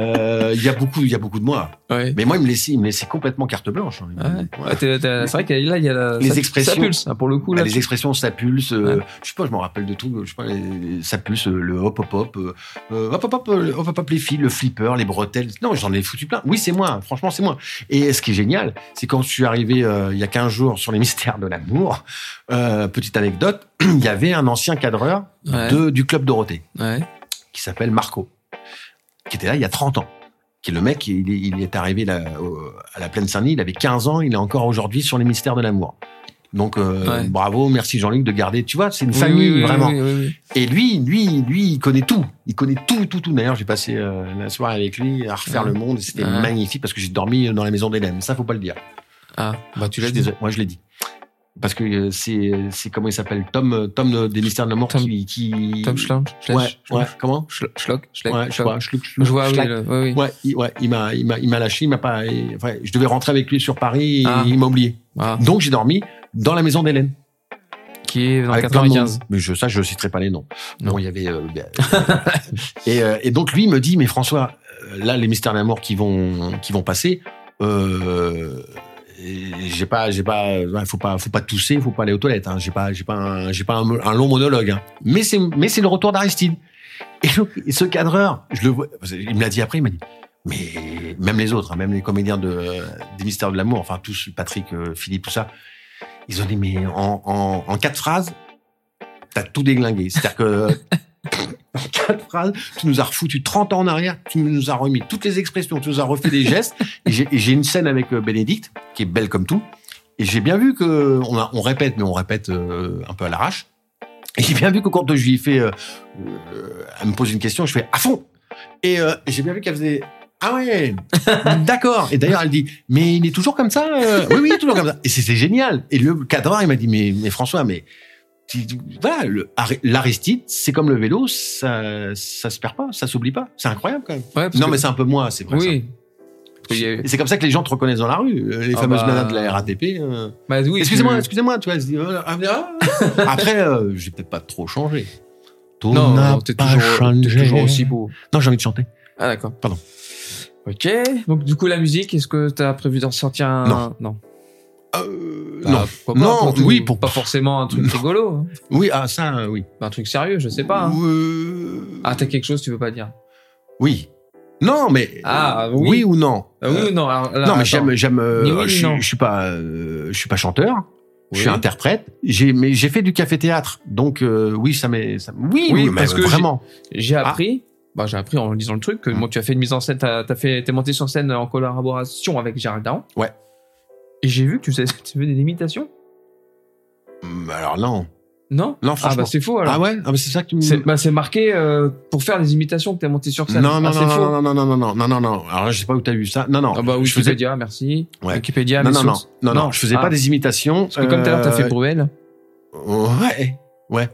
Euh, Il y a beaucoup, il y a beaucoup de moi. ouais. Mais moi, il me laissait, il me laissait complètement carte blanche. hein. Me- Ouais. c'est vrai qu'il y a là, il y a la, Les ça- expressions. Ça pulse, hein, pour le coup. Là, Bah, les expressions, ça pulse. euh, Ouais. Je sais pas, je me rappelle de tout. Je sais pas, les- ça pulse, euh, le hop hop hop, euh, euh, hop hop hop, euh, hop hop hop, les fils, le flipper, les bretelles. Non, j'en ai foutu plein. Oui, c'est moi. Franchement, c'est moi. Et ce qui est génial, c'est quand je suis arrivé euh, il y a 15 jours sur les mystères de l'amour. euh, petite anecdote, il y avait un ancien cadreur de, du club Dorothée. Ouais. Qui s'appelle Marco, qui était là il y a 30 ans. Qui est le mec, il est, il est arrivé là, au- à la plaine Saint-Denis, il avait 15 ans, il est encore aujourd'hui sur les mystères de l'amour. Donc euh, Ouais. bravo, merci Jean-Luc de garder, tu vois, c'est une Oui, famille oui, vraiment. oui. Et lui, lui, lui, il connaît tout. Il connaît tout, tout, tout. D'ailleurs, j'ai passé euh, la soirée avec lui à refaire le monde. C'était magnifique parce que j'ai dormi dans la maison d'Hélène. Ça, faut pas le dire. Ah, bah tu l'as dit. Moi, je l'ai dit. Parce que euh, c'est, c'est comment il s'appelle? Tom, euh, Tom de- des mystères de l'amour qui, qui. Tom Schlang, Ouais, ouais. Comment? Schlock, Ouais, je vois. Oui, oui. Ouais, il, ouais, il m'a, il m'a, il m'a lâché. Il m'a pas. enfin, je devais rentrer avec lui sur Paris. Et Ah. Il m'a oublié. Ah, Donc, j'ai dormi dans la maison d'Hélène. qui est dans le Avec plein de 95. noms. Mais je, ça, je citerai pas les noms. Non. Il y avait. euh, ben, et, euh, et donc lui il me dit, mais François, euh, là les mystères d'amour qui vont qui vont passer, euh, j'ai pas, j'ai pas, faut pas, faut pas tousser, faut pas aller aux toilettes. Hein, j'ai pas, j'ai pas, un, j'ai pas un, long monologue. Hein. Mais c'est, mais c'est le retour d'Aristide. Et, ce cadreur, je le vois, il me l'a dit après, il m'a dit. Mais même les autres, hein, même les comédiens de, des mystères de l'amour, enfin tous, Patrick, euh, Philippe, tout ça, ils ont dit mais en, en, en quatre phrases, t'as tout déglingué. C'est-à-dire que en quatre phrases, tu nous as refoutu 30 ans en arrière, tu nous as remis toutes les expressions, tu nous as refait des gestes. Et j'ai une scène avec euh, Bénédicte, qui est belle comme tout. Et j'ai bien vu que on, a- on répète, mais on répète euh, un peu à l'arrache. Et j'ai bien vu que quand je lui ai fait, euh, euh, elle me pose une question, je fais à fond. Et j'ai bien vu qu'elle faisait ah ouais, d'accord. Et d'ailleurs, elle dit, mais il est toujours comme ça Oui, oui, il est toujours comme ça. Et c'était génial. Et le cadreur, il m'a dit, mais, mais François, mais voilà, l'aristide, c'est comme le vélo, ça, ça se perd pas, ça s'oublie pas. C'est incroyable quand même. Ouais, Non, que- mais c'est un peu moi, c'est vrai. Oui. A- c'est comme ça que les gens te reconnaissent dans la rue, euh, les Ah fameuses bah. nanas de la RATP. euh. Bah oui. excusez-moi, tu- excusez-moi, tu vois, euh, ah, ah. après, euh, j'ai peut-être pas trop changé. Tout Non, non, t'es toujours, toujours aussi beau. Non, j'ai envie de chanter. Ah d'accord. Pardon. Ok. Donc du coup la musique, est-ce que t'as prévu d'en sortir un? Non. Non. Euh, Bah, non. pourquoi pas, Non, pour tout- oui, pour- pas forcément un truc rigolo, hein. Oui, ah, ça, euh, oui. un truc sérieux, je sais pas. hein. Euh, Ah t'as quelque chose tu veux pas dire Oui. Non, mais. Ah, euh, oui. ou non Ah Oui ou non Alors, là, Non, mais j'aime, j'aime. oui, je, suis- non. je suis pas, je suis pas chanteur. Je suis interprète. J'ai, mais j'ai fait du café théâtre. Donc euh, oui, ça m'est. ça- oui, mais parce que vraiment. J'ai Ah. appris. Bah, j'ai appris en lisant le truc que Mm. bon, tu as fait une mise en scène, t'as as fait, t'es monté sur scène en collaboration avec Gérald Daron. Ouais. Et j'ai vu que tu faisais, tu faisais des imitations. Hum, Alors non. Non? Non, Ah franchement. bah c'est faux alors. Ah ouais? Ah bah c'est ça que tu me. C'est bah, c'est marqué euh, pour faire des imitations que t'es monté sur scène. Non, non, Ah, c'est non, faux. non, non, non, non, non, non, non, non. Alors là, je sais pas où t'as vu ça. Non, non. Ah bah je faisais. Wikipédia, merci. Ouais. Wikipédia, Non, mes non, non, sources. non, non, je faisais Ah. pas des imitations. Parce que comme tout à l'heure, t'as fait euh, Bruel. Ouais, ouais.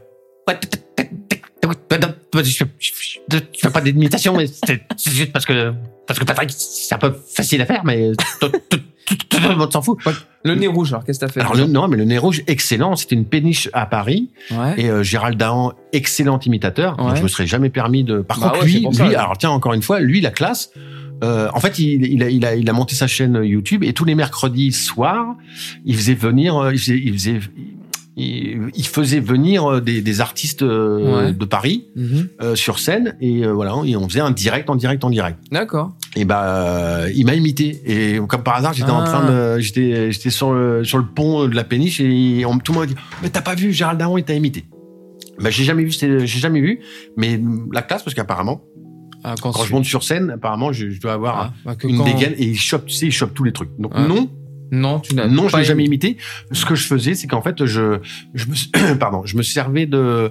Je fais pas d'imitation, mais c'est c'est juste parce que parce que Patrick, c'est un peu facile à faire, mais tout tout- tout- le monde s'en fout. Le nez rouge, alors qu'est-ce que t'as fait Alors le, non, mais le nez rouge, excellent. C'était une péniche à Paris Ouais. et euh, Gérald Dahan, excellent imitateur. Donc Ouais. je me serais jamais permis de. Par Bah contre, ouais, lui, ça, lui, ouais. alors tiens encore une fois, lui la classe. Euh, en fait, il, il, a, il, a, il a monté sa chaîne YouTube et tous les mercredis soirs, il faisait venir, euh, il faisait, il faisait, il, il faisait venir euh, des, des artistes euh, Ouais. de Paris Mhm. euh, sur scène et euh, voilà, et on faisait un direct en direct en direct. D'accord. Et bah, euh, il m'a imité et comme par hasard, j'étais en Ah. train de, j'étais, j'étais sur le sur le pont de la péniche et on, tout le monde m'a dit, mais t'as pas vu Gérald Darmon, il t'a imité? Bah, j'ai jamais vu, j'ai jamais vu, mais la classe parce qu'apparemment, Ah, quand, quand je monte sur scène, apparemment, je, je dois avoir Ah, bah, une dégaine et il chope, tu sais, il chope tous les trucs. Donc non, Non, tu n'as non, je l'ai jamais imité. Ce que je faisais, c'est qu'en fait, je, je me, pardon, je me servais de, euh,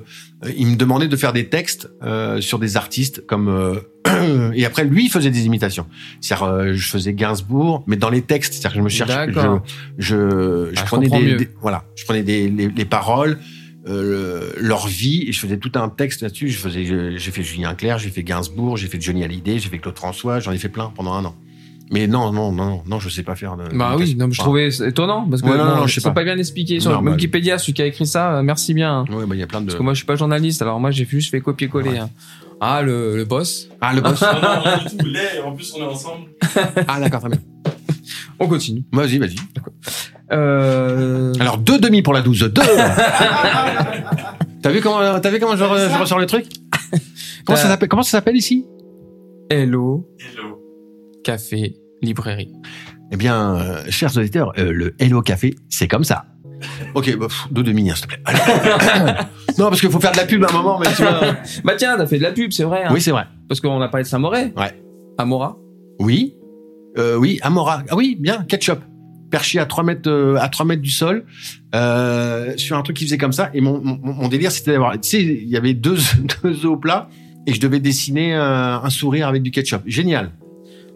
il me demandait de faire des textes euh, sur des artistes comme, euh, et après lui, il faisait des imitations. C'est-à-dire, euh, je faisais Gainsbourg, mais dans les textes, c'est-à-dire que je me cherchais, je, D'accord. je, je Ah, prenais des, voilà, je prenais des, les, les paroles. leur vie et je faisais tout un texte là-dessus. Je faisais, j'ai fait Julien Clerc, j'ai fait Gainsbourg, j'ai fait Johnny Hallyday, j'ai fait Claude François, j'en ai fait plein pendant un an. Mais non, non, non, non, je sais pas faire. De, Bah oui, non, mais je Enfin, trouvais étonnant parce que Ouais, non, bon, non, je sais c'est pas. pas bien expliqué sur Non, bah, Wikipédia. Celui qui a écrit ça, euh, merci bien. Ouais, bah il y a plein de. Parce que moi, je suis pas journaliste, alors moi, j'ai juste fait copier-coller. Ouais. hein. Ah, le, le boss. Ah le boss. Non, non, rien du tout. Là, en plus, on est ensemble. ah d'accord, très bien. On continue. Vas-y, vas-y. Euh... Alors deux demi pour la 12. Deux. T'as vu comment, t'as vu comment je, re- je ressors le truc Comment ça s'appelle Comment ça s'appelle ici? Hello, Hello. Café, librairie. Eh bien, euh, chers auditeurs, euh, le Hello Café, c'est comme ça. Ok, bah, pff, deux demi, hein, s'il te plaît. Non, parce qu'il faut faire de la pub à un moment, mais tu vois. Bah tiens, t'as fait de la pub, c'est vrai. hein. Oui, c'est vrai. Parce qu'on a parlé de Saint-Moré. Ouais. Amora. Oui. Euh, oui, Amora. Ah oui, bien, ketchup. Perché à 3 mètres, euh, à 3 mètres du sol, euh, sur un truc qui faisait comme ça. Et mon, mon, mon délire, c'était d'avoir, tu sais, il y avait deux, deux œufs au plat et je devais dessiner un sourire avec du ketchup. Génial.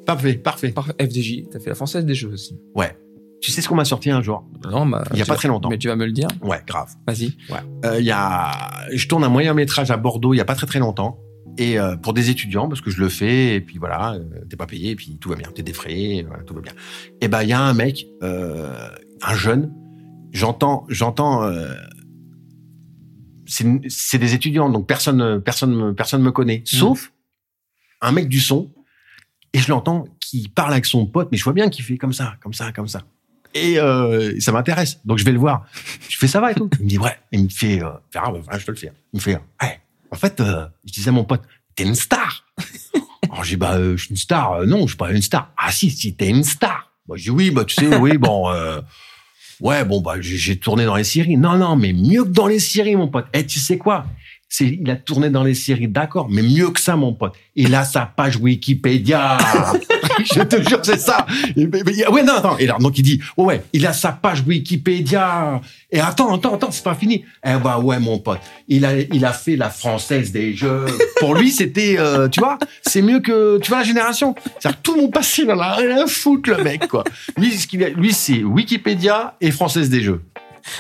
Parfait, parfait. Parfait. FDJ. T'as fait la française des jeux aussi. Ouais. Tu sais ce qu'on m'a sorti un jour? Non, bah. Il y a pas vas- très longtemps. Mais tu vas me le dire. Ouais, grave. Vas-y. Euh, Il y a, je tourne un moyen métrage à Bordeaux il y a pas très très longtemps. Et euh, pour des étudiants, parce que je le fais, et puis voilà, euh, t'es pas payé, et puis tout va bien, t'es défrayé, voilà, tout va bien. Et ben il y a un mec, euh, un jeune, j'entends, j'entends, euh, c'est des étudiants, donc personne, personne, me- personne me connaît, sauf un mec du son, et je l'entends qui parle avec son pote, mais je vois bien qu'il fait comme ça, comme ça, comme ça. Et euh, ça m'intéresse, donc je vais le voir. Je fais ça va et tout. Il me dit ouais. Il me fait, euh, ah, bah, je te le fais. Il me fait ouais. En fait, euh, je disais à mon pote, t'es une star. Alors j'ai bah euh, je suis une star. Euh, non, je suis pas une star. Ah si, si t'es une star. Bah, je dis oui, bah tu sais, oui, bon, euh, ouais, bon bah j'ai tourné dans les séries. Non, non, mais mieux que dans les séries, mon pote. Eh, tu sais quoi? Il a tourné dans les séries, d'accord, mais mieux que ça, mon pote. Il a sa page Wikipédia. je te jure, c'est ça. Et, mais- mais- ouais, non, attends. Et alors, donc il dit, ouais, ouais, il a sa page Wikipédia. Et attends, attends, attends, c'est pas fini. Eh bah ouais, mon pote. Il a, il a fait la française des jeux. Pour lui, c'était, euh, tu vois, c'est mieux que, tu vois, la génération. C'est-à-dire tout mon passé, il en a rien à foutre, le mec, quoi. Lui, ce qu'il a- lui, c'est Wikipédia et française des jeux.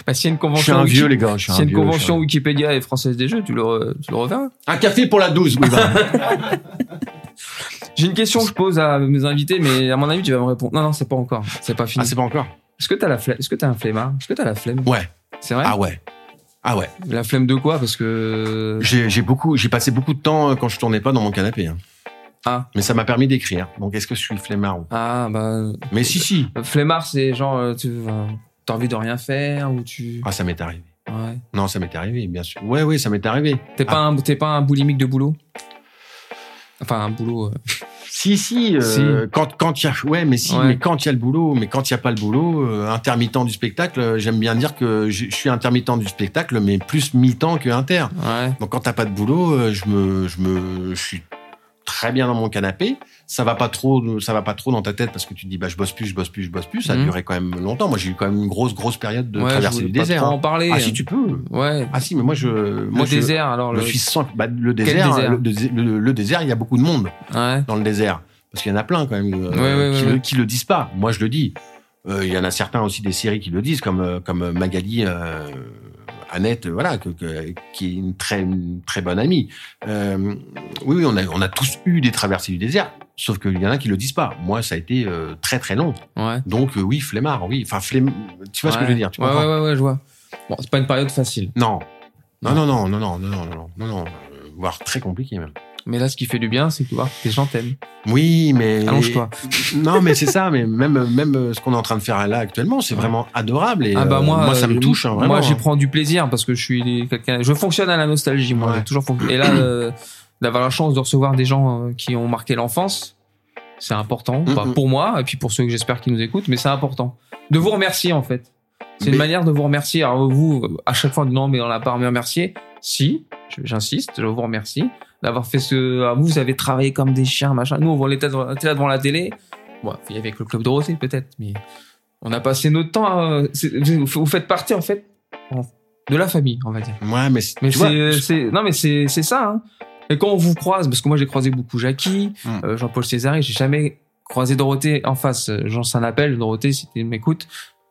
Bah, s'il y a une Je convention. suis un vieux, les gars. Je S'il y a un une vieux, je convention un- Wikipédia et française des jeux, tu le, re- tu le reverras. Un café pour la 12, oui, bah. J'ai une question que je pose à mes invités, mais à mon avis, tu vas me répondre. Non, non, c'est pas encore. C'est pas fini. Ah, c'est pas encore? Est-ce que t'as la flemme? Est-ce que t'as un flemmard? Est-ce que t'as la flemme? Ouais. C'est vrai? Ah ouais. Ah ouais. La flemme de quoi? Parce que. J'ai beaucoup, j'ai passé beaucoup de temps euh, quand je tournais pas dans mon canapé. hein. Ah. Mais ça m'a permis d'écrire. Donc est-ce que je suis flemmard ou- Ah, bah. Mais si si. Flemmard, c'est genre, euh, tu t'as envie de rien faire ou tu. Ah ça m'est arrivé. Ouais. Non, ça m'est arrivé, bien sûr. Ouais, ouais, ça m'est arrivé. T'es pas, un, t'es pas un boulimique de boulot? Enfin, un boulot. euh, Si si. euh, Quand quand il y a, ouais, mais si, Ouais. mais quand il y a le boulot, mais quand il y a pas le boulot, euh, intermittent du spectacle. J'aime bien dire que je je suis intermittent du spectacle, mais plus mi-temps que inter. Ouais. Donc quand t'as pas de boulot, je me, je me, je suis très bien dans mon canapé. Ça va pas trop, ça va pas trop dans ta tête parce que tu te dis bah je bosse plus, je bosse plus, je bosse plus. Ça a Mhm. duré quand même longtemps. Moi j'ai eu quand même une grosse grosse période de ouais, je traversée du pas désert. trop hein. en parler. Ah si tu peux. Ouais. Ah si mais moi je, moi le je, désert, alors. je Le... suis sans, bah, le désert, désert le, désert- le- le désert, il y a beaucoup de monde Ouais. dans le désert parce qu'il y en a plein quand même euh, Ouais, qui, qui le disent pas. Moi je le dis. Euh, Il y en a certains aussi des séries qui le disent comme euh, comme Magali. Euh, Annette, voilà, que, que- qui est une très, une très bonne amie. Euh, oui, oui, on a, on a tous eu des traversées du désert, sauf qu'il y en a qui le disent pas. Moi, ça a été euh, très très long. Ouais. Donc euh, oui, flemmard, oui. Enfin, flemme. Tu vois ce que je veux dire Tu ouais, ouais, ouais, ouais, je vois. Bon, c'est pas une période facile. Non. Non, non, non, non, non, non, non, non, non, non, euh, voire très compliqué même. Mais là, ce qui fait du bien, c'est que voir que les gens t'aiment. Oui, mais Allonge-toi. non, mais c'est ça. Mais même même euh, ce qu'on est en train de faire là actuellement, c'est vraiment adorable. Et Ah bah euh, moi, ça me euh, touche. hein, vraiment, moi, j'y hein. prends du plaisir parce que je suis quelqu'un. Je fonctionne à la nostalgie. Moi, Ouais. j'ai toujours fonctionné. Et là, euh, d'avoir la chance de recevoir des gens euh, qui ont marqué l'enfance, c'est important. Pour moi et puis pour ceux que j'espère qui nous écoutent, mais c'est important de vous remercier en fait. C'est une manière de vous remercier. Alors vous, à chaque fois, non, mais on n'a pas à me remercier. Si, j'insiste, je vous remercie d'avoir fait ce. ah, Vous, vous avez travaillé comme des chiens, machin. Nous, on était là devant la télé. Bon, il y avait le club de Rosé peut-être, mais on a passé notre temps. à- vous faites partie en fait de la famille, on va dire. Ouais, mais, Mais c'est, non, mais c'est, c'est ça. Hein. Et quand on vous croise, parce que moi j'ai croisé beaucoup Jackie, Mm. euh, Jean-Paul César, j'ai jamais croisé Dorothée en face. J'en un appel, Dorothée, si tu m'écoutes,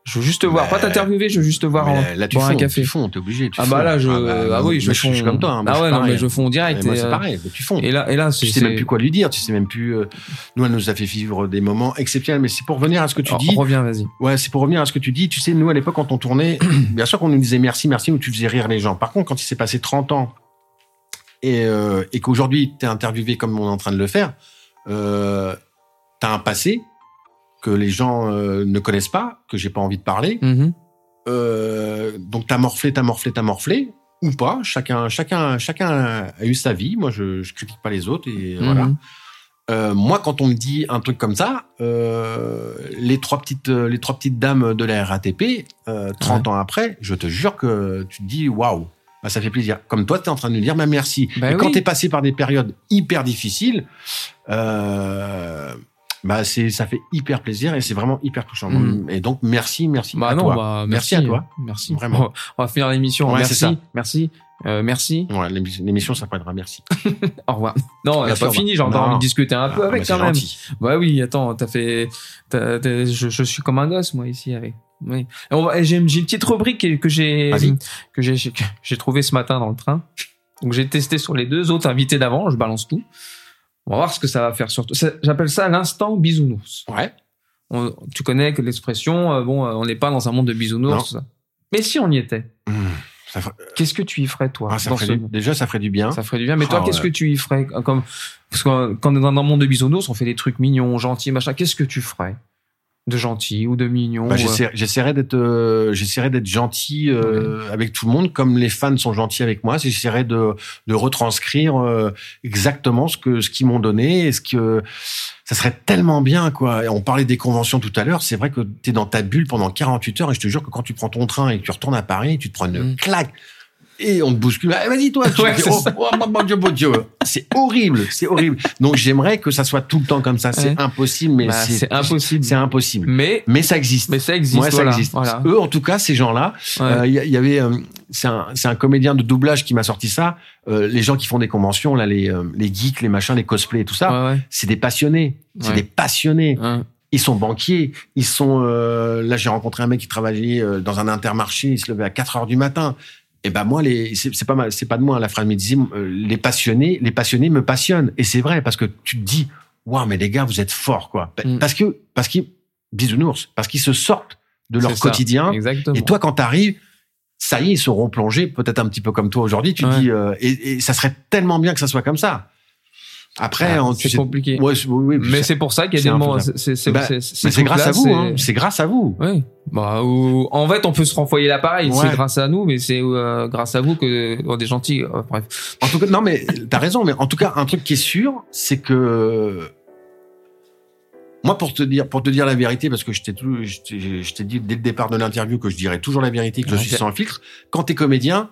je veux juste te voir, Mais- pas t'interviewer, je veux juste te voir en, là, tu boire un café. tu fonds, t'es obligé. Tu Ah bah là, je, bah, ah oui, je, je, suis comme toi. hein, ah ouais, non, mais je fonds direct. C'est euh, pareil. mais Tu fonds. Et là, et là, tu sais même plus quoi lui dire, tu sais même plus. euh, nous, elle nous a fait vivre des moments exceptionnels. Mais c'est pour revenir à ce que tu dis. reviens, vas-y. Ouais, c'est pour revenir à ce que tu dis. Tu sais, nous, à l'époque, quand on tournait, bien sûr qu'on nous disait merci, merci, ou tu faisais rire les gens. Par contre, quand il s'est passé 30 ans et, euh, et qu'aujourd'hui, t'es interviewé comme on est en train de le faire, euh, t'as un passé que les gens euh, ne connaissent pas, que j'ai pas envie de parler. Mhm. Euh, donc t'as morflé, t'as morflé, t'as morflé, ou pas. Chacun, chacun, chacun a eu sa vie. Moi, je, je critique pas les autres et Mhm. voilà. euh, moi, quand on me dit un truc comme ça, euh, les trois petites, les trois petites dames de la RATP, euh, 30 ans après, je te jure que tu te dis waouh, bah, ça fait plaisir. Comme toi, tu es en train de nous dire, bah, merci. Bah Et quand tu es passé par des périodes hyper difficiles, euh, bah, c'est, ça fait hyper plaisir et c'est vraiment hyper touchant. Mm. Et donc, merci, merci Bah à non, toi. bah, Merci merci, à toi. Merci. Vraiment. On va- finir l'émission. Ouais, merci, ça. merci, euh, merci. Ouais, l'émi- l'émission s'appellera merci. Au revoir. Non, on n'a pas fini. J'ai encore envie de discuter un peu Ah, avec bah, quand même. Bah oui, attends, t'as fait, je, je suis comme un gosse moi ici avec. Oui. J'ai une petite rubrique que j'ai que j'ai trouvé ce matin dans le train. Donc j'ai testé sur les deux autres invités d'avant. Je balance tout. On va voir ce que ça va faire surtout. J'appelle ça l'instant bisounours. Ouais. On- tu connais que l'expression, euh, bon, euh, on n'est pas dans un monde de bisounours. Non. Mais si on y était, Mmh. Ferait- qu'est-ce que tu y ferais toi ah, ça dans ferait ce du- monde? déjà, ça ferait du bien. Ça ferait du bien. Mais toi, Ah, qu'est-ce ouais. que tu y ferais comme parce que quand on est dans un monde de bisounours, on fait des trucs mignons, gentils, machin. Qu'est-ce que tu ferais? De gentil ou de mignon Bah, euh, j'essaie- J'essaierai d'être, euh, j'essaierai d'être gentil euh, avec tout le monde, comme les fans sont gentils avec moi. J'essaierai de, de retranscrire euh, exactement ce que ce qu'ils m'ont donné. Et ce que ça serait tellement bien, quoi. Et on parlait des conventions tout à l'heure. C'est vrai que tu es dans ta bulle pendant 48 heures, et je te jure que quand tu prends ton train et que tu retournes à Paris, tu te prends une Mm. claque. Et on te bouscule. Ah, Vas-y, toi. Ouais, c'est oh, oh. C'est horrible. C'est horrible. Donc, j'aimerais que ça soit tout le temps comme ça. C'est Ouais. impossible, mais bah, c'est impossible. C'est impossible. Mais Mais ça existe. mais ça existe. Ouais, ça existe. Voilà. Eux, en tout cas, ces gens-là, Ouais. euh, il y, il avait, euh, c'est un, c'est un comédien de doublage qui m'a sorti ça. Euh, les gens qui font des conventions, là, les, les geeks, les machins, les cosplays et tout ça, c'est des passionnés. C'est des passionnés. Ils sont banquiers. Ils sont. euh, là, j'ai rencontré un mec qui travaillait dans un intermarché. Il se levait à 4 heures du matin. Et ben moi, les, c'est pas mal, c'est pas de moi la phrase, mais disait, les passionnés, les passionnés me passionnent. Et c'est vrai parce que tu te dis, waouh, mais les gars, vous êtes forts, quoi. Mm. Parce que, parce qu'ils, bisounours, parce qu'ils se sortent de leur quotidien. Exactement. Et toi, quand t'arrives, ça y est, ils seront plongés, peut-être un petit peu comme toi aujourd'hui. Tu Ouais. dis, euh, et, et ça serait tellement bien que ça soit comme ça. Après, Ah, c'est compliqués. Ouais, oui, Mais c'est pour ça qu'il y a des moments. C'est Bah, grâce à vous. hein. c'est- grâce à vous. Oui. Bah, ou- en fait, on peut se renvoyer l'appareil. Ouais. C'est grâce à nous, mais c'est euh, grâce à vous que on est gentils. Euh, bref. En tout cas, non, mais t'as raison. Mais en tout cas, un truc qui est sûr, c'est que moi, pour te dire, pour te dire la vérité, parce que je t'ai je t'ai dit dès le départ de l'interview que je dirais toujours la vérité, que je suis sans filtre. Quand t'es comédien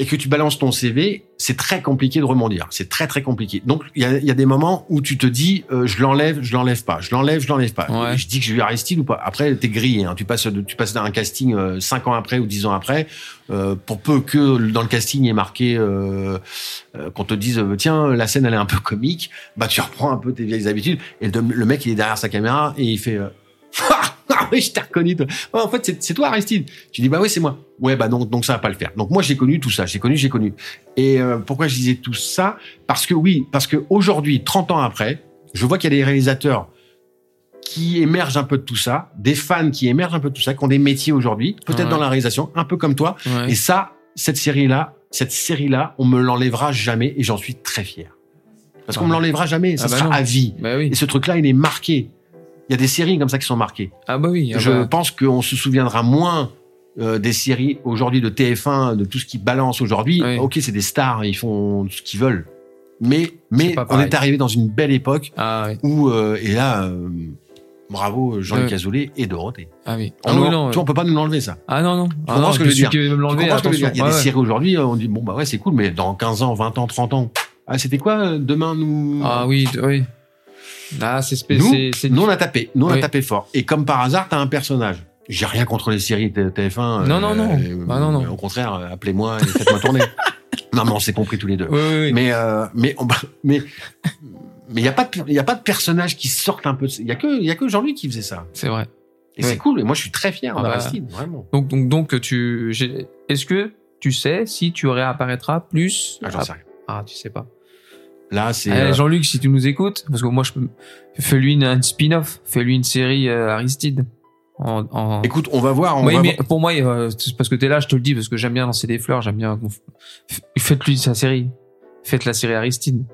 et que tu balances ton CV, c'est très compliqué de rebondir. C'est très très compliqué. Donc il y a, il y a des moments où tu te dis, euh, je l'enlève, je l'enlève pas, je l'enlève, je l'enlève pas. Ouais. Je dis que je vais Aristide ou pas. Après, t'es grillé. Hein. Tu passes, de- tu passes d'un casting euh, cinq ans après ou dix ans après. Euh, pour peu que dans le casting il y ait marqué euh, euh, qu'on te dise tiens la scène elle est un peu comique bah tu reprends un peu tes vieilles habitudes et le, le mec il est derrière sa caméra et il fait euh, ah oui je t'ai reconnu toi. En fait c'est- toi Aristide tu dis bah oui c'est moi ouais bah donc donc ça va pas le faire donc moi j'ai connu tout ça j'ai connu j'ai connu et euh, pourquoi je disais tout ça? Parce que oui parce que aujourd'hui 30 ans après je vois qu'il y a des réalisateurs qui émergent un peu de tout ça, des fans qui émergent un peu de tout ça, qui ont des métiers aujourd'hui, peut-être Ouais. dans la réalisation, un peu comme toi, Ouais. et ça, cette série-là, cette série-là, on me l'enlèvera jamais et j'en suis très fier. Parce qu'on Ah me bah. l'enlèvera jamais, ça Ah bah sera non. à vie. Bah oui. Et ce truc-là, il est marqué. Il y a des séries comme ça qui sont marquées. Ah bah oui. ah Je bah. pense qu'on se souviendra moins euh, des séries aujourd'hui de TF1, de tout ce qui balance aujourd'hui. Oui. Ok, c'est des stars, ils font ce qu'ils veulent. Mais, mais on est arrivé dans une belle époque Ah oui. où, euh, et là, euh, bravo Jean-Luc. Azoulay et Dorothée. Ah oui. On Ah non. tu vois, on peut pas nous l'enlever ça. Ah non non. Ah comprends non, ce que puis je veux celui qui veut me Tu comprends ce que je veux dire. Il y a des séries aujourd'hui, on dit bon bah ouais c'est cool, mais dans 15 ans, 20 ans, 30 ans, ah c'était quoi demain nous Ah oui, oui. Là, c'est spé- Nous, on a tapé, nous on a tapé fort. Et comme par hasard, t'as un personnage. J'ai rien contre les séries T- TF1. Non, non, non. Bah, non, non. Au contraire, euh, appelez-moi et faites-moi tourner. non, mais on s'est compris tous les deux. Oui, oui, oui. Mais euh, mais on- mais mais il y a pas de il a pas de personnage qui sortent un peu. Il y a que il y a que Jean-Luc qui faisait ça. C'est vrai. Et c'est cool. Et moi je suis très fier Ah bah. d'Aristide, vraiment. Donc, donc, donc, tu, est-ce que tu sais si tu réapparaîtras plus Ah, j'en sais rien. Ah, tu sais pas. Là c'est euh, Jean-Luc, si tu nous écoutes, parce que moi, je peux, fais-lui une, un spin-off, fais-lui une série euh, Aristide. En, en... Écoute, on va voir. On Oui, va mais voir. pour moi, euh, parce que t'es là, je te le dis, parce que j'aime bien lancer des fleurs, j'aime bien. Faites-lui sa série. Faites la série Aristide.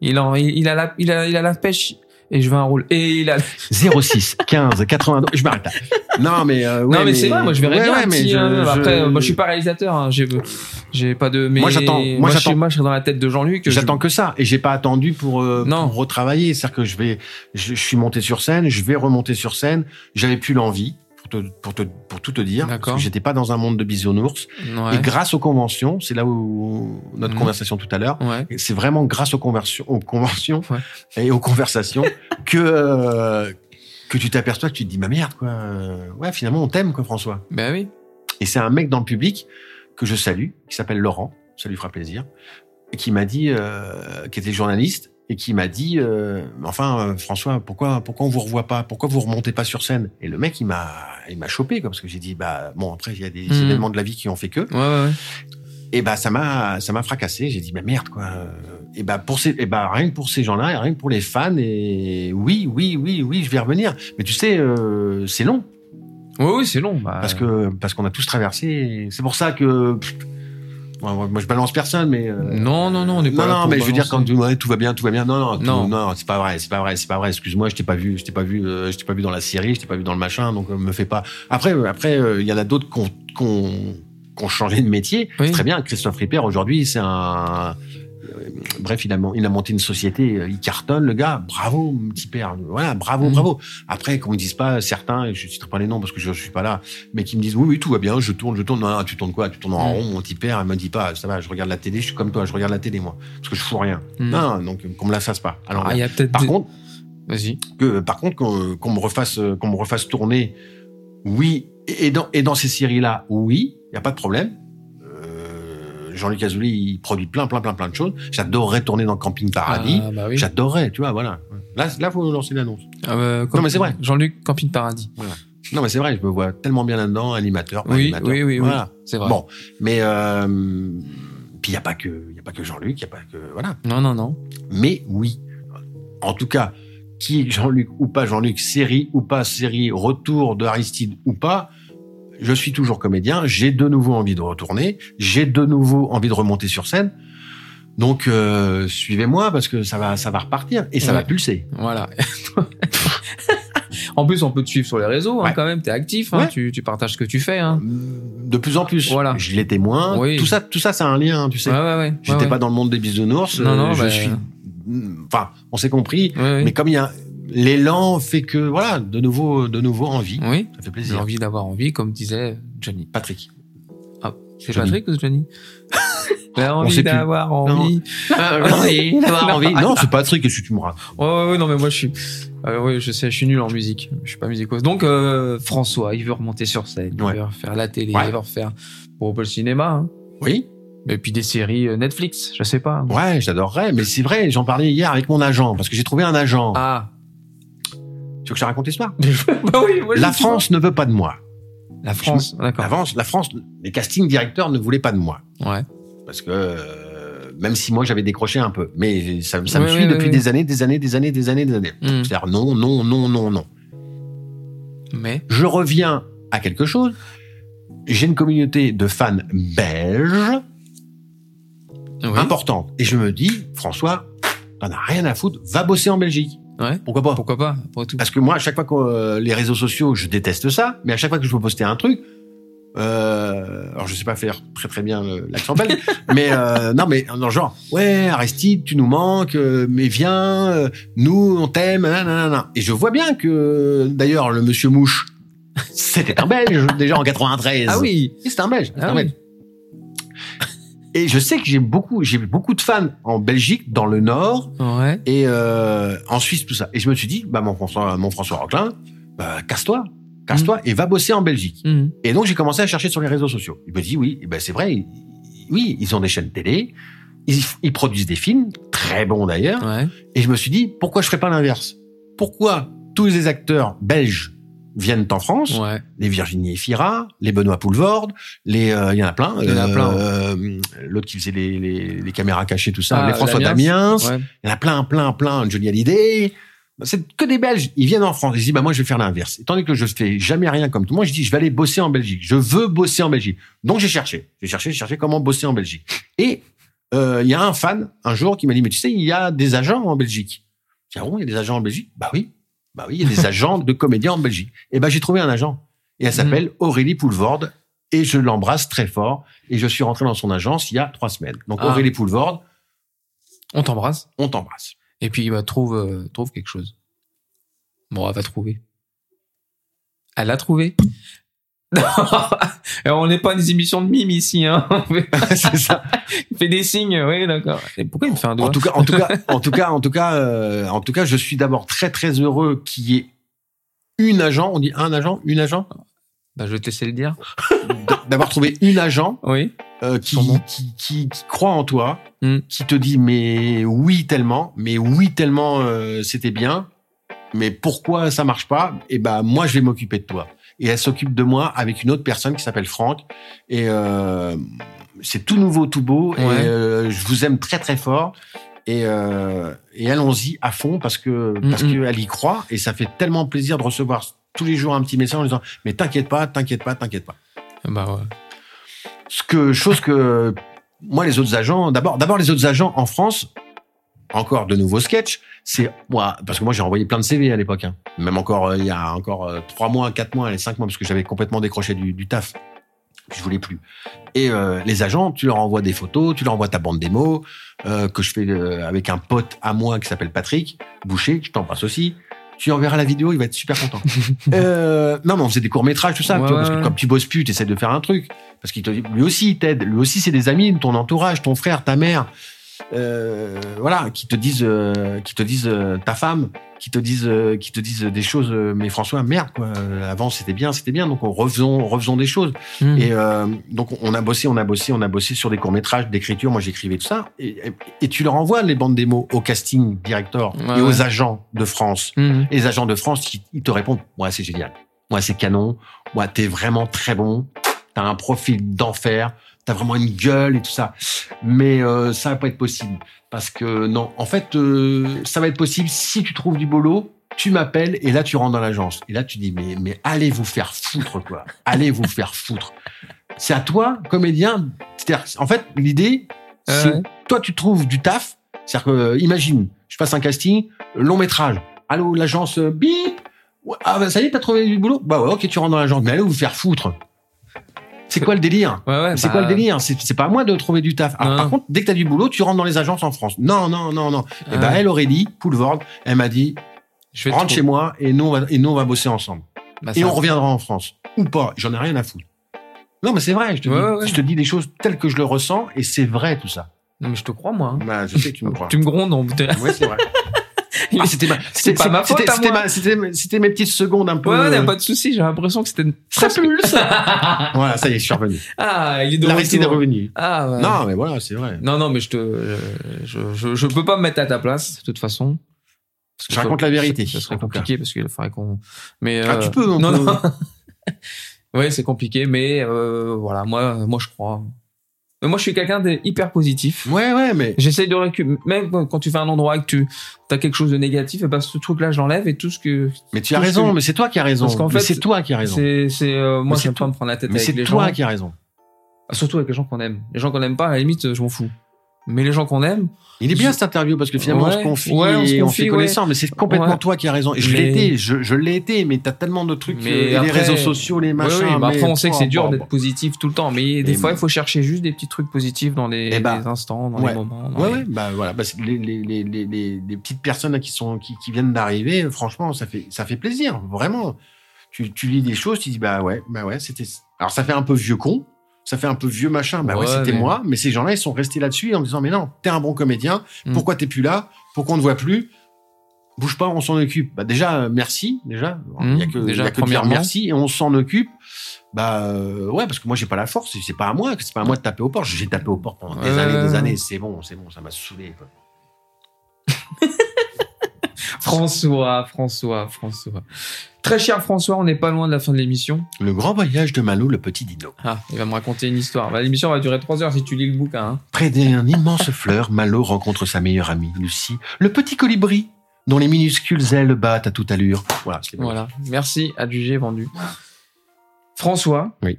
Il, en, il, il a la, il a, il a la pêche. Et je veux un rôle. Et il a. 06 15 82. Je m'arrête là. Non mais euh, ouais, non mais, c'est vrai, moi je verrais ouais, bien. ouais, un mais petit, je- euh, je- Après, moi je suis pas réalisateur. Hein, j'ai, j'ai pas de. Mais Moi, j'attends- moi, j'attends- moi je serais dans la tête de Jean-Luc. je- J'attends que ça et j'ai pas attendu pour, euh, Non. pour retravailler. C'est-à-dire que je vais, je, je suis monté sur scène, je vais remonter sur scène. J'avais plus l'envie pour te, pour te, pour tout te dire. Parce que j'étais pas dans un monde de bisounours. Ouais. Et grâce aux conventions, c'est là où notre Mhm. conversation tout à l'heure. Ouais. C'est vraiment grâce aux conversions, aux conventions Ouais. et aux conversations que euh, que tu t'aperçois que tu te dis ma merde quoi. Ouais, finalement on t'aime quoi, François. Ben oui. Et c'est un mec dans le public que je salue, qui s'appelle Laurent, ça lui fera plaisir, qui m'a dit, euh, qui était journaliste, et qui m'a dit, euh, enfin François, pourquoi pourquoi on vous revoit pas, pourquoi vous remontez pas sur scène? Et le mec il m'a il m'a chopé quoi, parce que j'ai dit bah bon après il y a des Mhm. événements de la vie qui ont fait que, Ouais, ouais, ouais. et bah ça m'a ça m'a fracassé. J'ai dit bah merde quoi. Et bah pour ces et bah rien que pour ces gens-là, rien que pour les fans et oui oui oui oui je vais revenir. Mais tu sais euh, c'est long Oui, oui, c'est long. Bah, parce que parce qu'on a tous traversé. C'est pour ça que pff, moi, je balance personne mais euh, Non, non, non, on n'est pas non là non pour mais je veux dire quand ouais, tout va bien tout va bien. Non non tout- Non. non, c'est pas vrai c'est pas vrai c'est pas vrai. Excuse-moi je t'ai pas vu je t'ai pas vu euh, je t'ai pas vu dans la série je t'ai pas vu dans le machin donc euh, me fais pas. Après euh, après euh, il y en a d'autres qu'on qu'on qu'on changé de métier. Oui. c'est très bien Christophe Ripper aujourd'hui c'est un Bref, il a, il a monté une société, euh, il cartonne, le gars. Bravo, mon petit père. Voilà, bravo, Mhm. bravo. Après, qu'on me dise pas certains, je citerai pas les noms parce que je suis pas là, mais qui me disent oui, oui, tout va bien, je tourne, je tourne. Non, non, tu tournes quoi? Tu tournes en Mhm. rond, mon petit père. Il me dit pas, ça va, je regarde la télé, je suis comme toi, je regarde la télé moi, parce que je fous rien. Hmm. Non, donc qu'on me la fasse pas. Alors, Ah, y a par des- contre, Vas-y. que par contre qu'on me refasse euh, qu'on me refasse tourner oui et dans et dans ces séries là oui il y a pas de problème Euh, Jean-Luc Azoulay il produit plein plein plein plein de choses j'adorerais tourner dans Camping Paradis Ah, bah oui. j'adorerais tu vois voilà là là faut lancer l'annonce Ah, bah, Non, mais c'est vrai. Jean-Luc Camping Paradis. non mais c'est vrai je me vois tellement bien là-dedans animateur Oui, animateur. oui, oui, oui. voilà C'est vrai. bon mais euh, puis il y a pas que il y a pas que Jean-Luc il y a pas que voilà Non, non, non. Mais oui, en tout cas, qui est Jean-Luc ou pas Jean-Luc, série ou pas série, retour de Aristide ou pas, je suis toujours comédien, j'ai de nouveau envie de retourner, j'ai de nouveau envie de remonter sur scène. Donc euh, suivez-moi parce que ça va ça va repartir et ça Ouais. va pulser. Voilà. en plus, on peut te suivre sur les réseaux, hein, quand même. T'es actif, hein, Ouais. tu, tu partages ce que tu fais. Hein. De plus en plus. Voilà. Je l'ai témoin. Oui. Tout ça tout ça c'est un lien, tu sais. Ouais, ouais, ouais. J'étais pas dans le monde des bisounours, Non, non, euh, je bah, suis enfin, on s'est compris, mais comme il y a l'élan fait que voilà, de nouveau de nouveau envie. Oui, Ça fait plaisir. envie d'avoir envie, comme disait Johnny. Patrick. C'est Johnny. Patrick ou Johnny J'ai sait envie plus. d'avoir envie. d'avoir Non. envie. Non, c'est Patrick, qu'est-ce que tu me racontes Ouais, ouais, ouais, non, mais moi, je suis. Euh, oui, je sais, je suis nul en musique. Je suis pas musicos. Donc, euh, François, il veut remonter sur scène. Ouais. Il veut refaire la télé. Ouais. Il veut refaire pour le cinéma. Hein. Oui. Et puis des séries euh, Netflix, je sais pas. Ouais, j'adorerais, mais c'est vrai, j'en parlais hier avec mon agent, parce que j'ai trouvé un agent. Ah. Tu veux que je te raconte l'histoire bah oui, moi, je La France ne veut pas de moi. La France, d'accord. La France, la France, les casting directeurs ne voulaient pas de moi. Ouais. Parce que, euh, même si moi j'avais décroché un peu, mais ça, ça me suit ouais, depuis des années, des années, des années, des années, des années. Hmm. C'est-à-dire non, non, non, non, non. Mais? Je reviens à quelque chose. J'ai une communauté de fans belges Oui. importante. Et je me dis, François, t'en as rien à foutre, va bosser en Belgique. Ouais. Pourquoi pas? Pourquoi pas, tout. Parce que moi, à chaque fois que euh, les réseaux sociaux, je déteste ça, mais à chaque fois que je veux poster un truc, euh, alors je sais pas faire très très bien le- l'accent belge, mais euh, non, mais non, genre, ouais, Aristide, tu nous manques, euh, mais viens, euh, nous, on t'aime, nanana. Et je vois bien que, d'ailleurs, le monsieur Mouche, c'était un Belge déjà en 93. Ah oui. C'est un Belge. Ah un oui. Belge. Et je sais que j'ai beaucoup, j'ai beaucoup de fans en Belgique, dans le Nord, Ouais. et euh, en Suisse tout ça. Et je me suis dit, bah mon François, mon François Roquelin, bah, casse-toi, casse-toi et va bosser en Belgique. Mhm. Et donc j'ai commencé à chercher sur les réseaux sociaux. Il me dit oui, ben c'est vrai, oui, ils ont des chaînes télé, ils, ils produisent des films très bons d'ailleurs. Ouais. Et je me suis dit pourquoi je ferais pas l'inverse? Pourquoi tous les acteurs belges viennent en France Ouais. Les Virginie Efira, les Benoît Poulvorde, les euh, il y en a plein. Il y en a plein, Euh, L'autre qui faisait les, les, les caméras cachées tout ça, Ah, les François Damiens. Ouais. Il y en a plein, plein, plein. Johnny Hallyday. C'est que des Belges. Ils viennent en France. Ils disent, bah, moi, je vais faire l'inverse. Donné que je fais jamais rien comme tout le monde, je dis, je vais aller bosser en Belgique. Je veux bosser en Belgique. Donc, j'ai cherché. J'ai cherché, j'ai cherché comment bosser en Belgique. Et, euh, il y a un fan, un jour, qui m'a dit, mais tu sais, il y a des agents en Belgique. Tiens, bon, il y a des agents en Belgique? Bah oui. Bah oui, il y a des agents de comédiens en Belgique. Et ben j'ai trouvé un agent. Et elle s'appelle Aurélie Poulvorde. Et je l'embrasse très fort. Et je suis rentré dans son agence il y a trois semaines. Donc Ah. Aurélie Poulvorde, On t'embrasse. on t'embrasse. Et puis, bah, trouve, euh, trouve quelque chose. Bon, elle va trouver. Elle a trouvé. On n'est pas des émissions de mime ici, hein. C'est ça. on fait des signes, oui, d'accord. Et pourquoi il me fait un doigt En tout cas, en tout cas, en tout cas, en tout cas, euh, en tout cas, je suis d'abord très très heureux qu'il y ait une agent. On dit un agent, une agent? Bah, je vais te laisser le dire. D'avoir trouvé une agent Oui. euh, qui, qui, qui, qui croit en toi, Mm. qui te dit mais oui tellement, mais oui tellement euh, c'était bien, mais pourquoi ça marche pas? Et ben moi je vais m'occuper de toi. Et elle s'occupe de moi avec une autre personne qui s'appelle Franck. Et euh, c'est tout nouveau, tout beau. Ouais. Et euh, je vous aime très très fort. Et, euh, et allons-y à fond parce que parce qu'elle y croit et ça fait tellement plaisir de recevoir tous les jours un petit message en disant mais t'inquiète pas, t'inquiète pas, t'inquiète pas Bah, ouais. ce que chose que moi les autres agents d'abord d'abord les autres agents en France encore de nouveaux sketchs c'est moi parce que moi j'ai envoyé plein de CV à l'époque hein. même encore euh, il y a encore euh, trois mois quatre mois et cinq mois parce que j'avais complètement décroché du, du taf je voulais plus et euh, les agents tu leur envoies des photos tu leur envoies ta bande démo euh, que je fais euh, avec un pote à moi qui s'appelle Patrick Boucher je t'embrasse aussi tu enverras la vidéo, il va être super content. euh, non, mais on faisait des courts métrages, tout ça. Ouais, tu vois, parce que comme tu bosses plus, tu essaies de faire un truc. Parce qu'il te dit, lui aussi, il t'aide. Lui aussi, c'est des amis, ton entourage, ton frère, ta mère, euh, voilà, qui te disent, euh, qui te disent euh, ta femme, qui te disent, euh, qui te disent des choses. euh, mais François, merde, quoi. euh, Avant, c'était bien, c'était bien. Donc, on refaisons, refaisons des choses. Hmm. Et euh, donc, on a bossé, on a bossé, on a bossé sur des courts métrages, d'écriture. Moi, j'écrivais tout ça. Et, et, et tu leur envoies les bandes démos au casting director Ouais, et aux ouais. agents de France. Et les agents de France, ils, ils te répondent, ouais, c'est génial. Ouais, c'est canon. Ouais, t'es vraiment très bon. T'as un profil d'enfer. T'as vraiment une gueule et tout ça. Mais euh, ça va pas être possible. Parce que non, en fait, euh, ça va être possible si tu trouves du boulot, tu m'appelles et là, tu rentres dans l'agence. Et là, tu dis, mais, mais allez vous faire foutre, quoi. Allez vous faire foutre. C'est à toi, comédien. En fait, l'idée, c'est toi, tu trouves du taf. C'est-à-dire que, euh, imagine, je passe un casting, long métrage. Allô, l'agence, bip. Ah, bah, ça y est, t'as trouvé du boulot? Bah ouais, ok, tu rentres dans l'agence. Mais allez vous faire foutre. C'est quoi le délire? Ouais, ouais, C'est bah, quoi le délire C'est c'est pas à moi de trouver du taf. Alors, par contre, dès que t'as du boulot, tu rentres dans les agences en France. Non, non, non, non. Et ben, ouais. elle, Aurélie, Poulvorde, elle m'a dit, je rentre chez moi et nous, on va, et nous, on va bosser ensemble. Bah, Et on reviendra en France. Ou pas. J'en ai rien à foutre. Non, mais c'est vrai. Je te, dis, je te dis des choses telles que je le ressens et c'est vrai tout ça. Non, mais je te crois, moi. hein. Bah, je sais que tu me crois. Tu me grondes, on Ouais, c'est vrai. C'était ma, C'est pas ma faute c'était- à c'était moi. ma- C'était c'était mes petites secondes un peu. Ouais, ouais, y a euh, pas de souci. J'ai l'impression que c'était une... Ça pulse. voilà, ça y est, je suis revenu. Ah, il est de L'aristide est revenu. Ah, ouais. Non, mais voilà, c'est vrai. Non, non, mais je te, euh, je, je, je peux pas me mettre à ta place, de toute façon. Parce que Je raconte la vérité. Ça serait cas. compliqué parce qu'il faudrait qu'on. Mais Ah, euh, tu peux, on Non, peut. non. ouais, c'est compliqué, mais euh, voilà, moi, moi, je crois. Mais moi, je suis quelqu'un de hyper positif. Ouais, ouais, mais J'essaye de récupérer, même quand tu fais un endroit et que tu as quelque chose de négatif, et ben ce truc-là, je l'enlève et tout ce que. mais tu as raison. que- Mais c'est toi qui as raison. Parce qu'en fait, c'est toi qui as raison. C'est, c'est, euh, moi, c'est j'aime pas toi- me prendre la tête Mais avec c'est les toi gens. qui as raison. Surtout avec les gens qu'on aime. Les gens qu'on aime pas, à la limite, je m'en fous. Mais les gens qu'on aime, Il est bien cette interview parce que finalement on Ouais, se confie ouais, on se et on fait ouais. connaissance, mais c'est complètement toi qui as raison. Et je Mais- l'ai été, je, je l'ai été, mais t'as tellement de trucs, Mais euh, les réseaux sociaux, les machins. oui, mais après, mais- on sait que c'est dur bon, d'être bon. positif tout le temps. Mais des Et- fois, il faut chercher juste des petits trucs positifs dans les, Eh bah, les instants, dans les moments. dans les- bah voilà, bah, les, les, petites personnes qui sont qui, qui viennent d'arriver, franchement, ça fait ça fait plaisir, vraiment. Tu, tu lis des choses, tu dis bah ouais, bah ouais, c'était. Alors ça fait un peu vieux con, ça fait un peu vieux machin, bah ouais, Ouais, c'était mais- moi, mais ces gens-là ils sont restés là-dessus en disant mais non, t'es un bon comédien, Mm. pourquoi t'es plus là, pourquoi on ne voit plus, bouge pas, on s'en occupe. Bah déjà euh, merci, déjà, il y a Mm, que déjà, y a que dire premièrement. merci et on s'en occupe. Bah euh, ouais, parce que moi j'ai pas la force, c'est pas à moi, c'est pas à moi de taper aux portes. J'ai tapé aux portes pendant des Ouais. années, des années, c'est bon, c'est bon, ça m'a saoulé. Quoi. François, François, François. Très cher François, on n'est pas loin de la fin de l'émission. Le grand voyage de Malo, le petit dino. Ah, il va me raconter une histoire. Bah, l'émission va durer trois heures si tu lis le bouquin. Hein. Près d'un immense fleur, Malo rencontre sa meilleure amie, Lucie, le petit colibri, dont les minuscules ailes battent à toute allure. Voilà, c'est bon. Voilà. Merci, adjugé, vendu. François. Oui.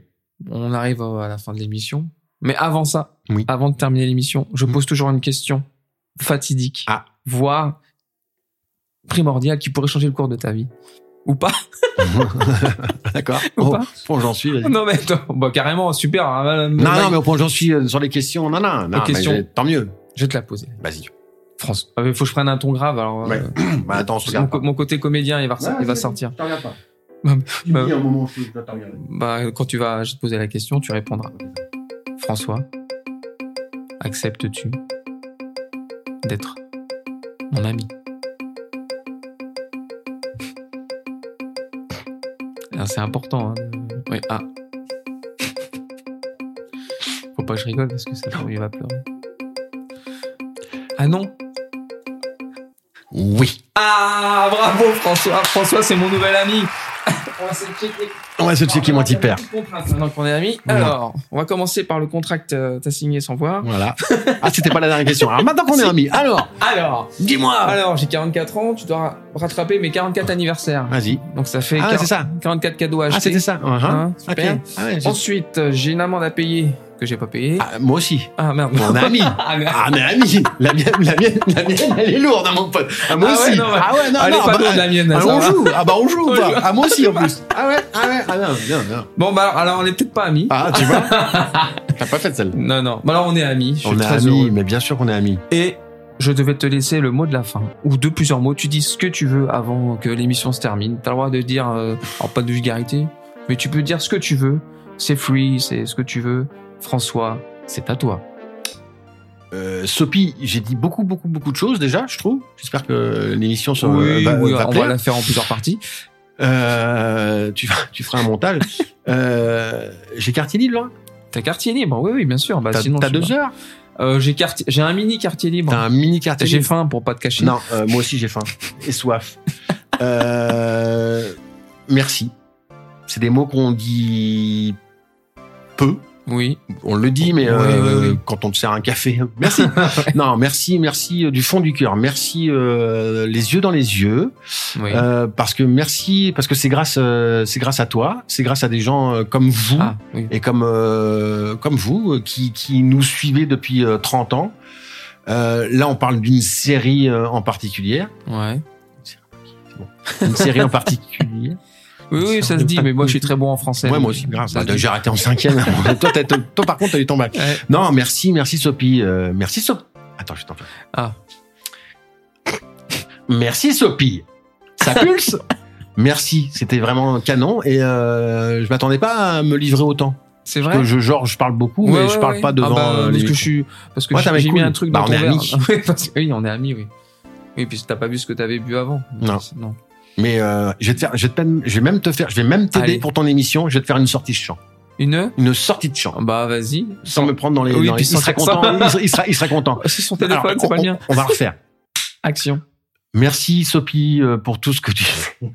On arrive à la fin de l'émission. Mais avant ça, Oui. avant de terminer l'émission, je pose toujours une question fatidique. Ah. Voire primordial qui pourrait changer le cours de ta vie Ou pas D'accord. Ou Au pas point où j'en suis. Non mais attends, bah, carrément, super. hein, Non, non, mais au point où j'en suis euh, sur les questions, non, non, non. mais questions. tant mieux. Je vais te la poser. Vas-y. France, il faut que je prenne un ton grave. Alors, Ouais. euh, Bah, attends, on se mon, mon côté comédien, il va, ressa- il va sortir. Je te regarde pas. Bah, Tu me bah- dis un moment où je dois te regarder. Bah, quand tu vas, je te poser la question, tu répondras. François, acceptes-tu d'être mon ami? C'est important. Hein. Oui, ah. Faut pas que je rigole parce que ça il va pleurer. Ah non Oui. Ah, bravo François François, c'est mon nouvel ami On va se checker. On va se checker mon petit père. Maintenant qu'on est amis. Alors, on va commencer par le contrat que t'as- signé sans voir. Voilà. Ah, c'était pas la dernière question. Alors maintenant qu'on est amis, alors, Alors, dis-moi. alors j'ai 44 ans, tu dois rattraper mes 44 anniversaires. Vas-y. Donc ça fait Ah, 40 c'est ça. 44 cadeaux achetés. Ah, c'était ça. Uh-huh. Hein, Ok. super. Ah, ouais, Ensuite, euh, j'ai une amende à payer que j'ai pas payée. Ah, moi aussi. Ah, merde. On est amis. Ah, merde. Ah, mais amis. La mienne, la mienne, la mienne, elle est lourde, hein, mon pote. Ah, moi Ah ouais, aussi. non, ouais. Ah ouais, non, Elle non. est pas bah, lourde, la mienne. ah, ça on va. joue. Ah, bah, on joue ou On pas? joue. Ah, moi aussi, en plus. Ah ouais, ah ouais, ah non, non, non. Bon, bah alors, alors, on est peut-être pas amis. Ah, tu vois? T'as pas fait celle-là. Non, non. Bah alors on est amis. Je suis On est amis, heureux. mais bien sûr qu'on est amis. Et je devais te laisser le mot de la fin, ou de plusieurs mots. Tu dis ce que tu veux avant que l'émission se termine. T'as le droit de dire, euh, alors pas de vulgarité, mais tu peux dire ce que tu veux. C'est free, c'est ce que tu veux. François, c'est à toi. Euh, Sophie, j'ai dit beaucoup, beaucoup, beaucoup de choses déjà, je trouve. J'espère que l'émission se oui, va, oui, va on plaire. va la faire en plusieurs parties. Euh, tu, tu feras un montage. euh, j'ai quartier libre, là T'as quartier libre, oui, oui, bien sûr. Bah, T'as deux pas. heures Euh, j'ai quartier, j'ai un mini quartier libre. T'as un mini quartier J'ai faim pour pas te cacher. Non, euh, moi aussi j'ai faim et soif. Euh, merci. C'est des mots qu'on dit peu. Oui. On le dit, mais Oui, euh, oui, oui. quand on te sert un café. Merci. non, merci, merci euh, du fond du cœur. Merci euh, les yeux dans les yeux. Oui. Euh, parce que merci, parce que c'est grâce, euh, c'est grâce à toi, c'est grâce à des gens euh, comme vous ah, oui. et comme euh, comme vous qui qui nous suivez depuis euh, 30 ans. Euh, là, on parle d'une série en particulier, Ouais. une série en particulier. Oui, oui, ça se dit, mais moi, je suis très bon en français. Ouais, moi aussi, grave. Bah. J'ai arrêté en cinquième. toi, par contre, t'as eu ton bac. Ouais. Non, merci, merci Sophie. Euh, merci Sophie. Attends, je t'en fais. Ah. Merci Sophie. Ça pulse. merci, c'était vraiment canon et euh, je m'attendais pas à me livrer autant. C'est Parce vrai. que je, genre, je parle beaucoup, mais ouais, je parle ouais. pas devant Ah bah, euh, parce que je suis parce que j'ai j'ai mis cool. un truc Bah, dans on ton est verre. amis. Oui, on est amis, oui. Oui, puis t'as pas vu ce que t'avais bu avant. Non. Non. Mais euh, je vais te faire, je vais, te même- je vais même te faire, je vais même t'aider pour ton émission. Je vais te faire une sortie de chant, Une? Une sortie de chant, Bah vas-y. sans me prendre dans les. Oui, dans les- puis il ça. content. il, sera, il sera, il sera content. C'est son téléphone, c'est pas on- le mien. On va refaire. Action. Merci Sophie euh, pour tout ce que tu fais.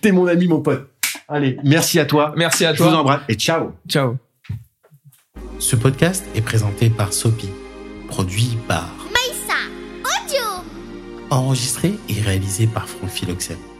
T'es mon ami, mon pote. Allez, merci à toi. Merci à Je vous toi. embrasse et ciao. Ciao. Ce podcast est présenté par Sopi, produit par enregistré et réalisé par Franck Philoxène.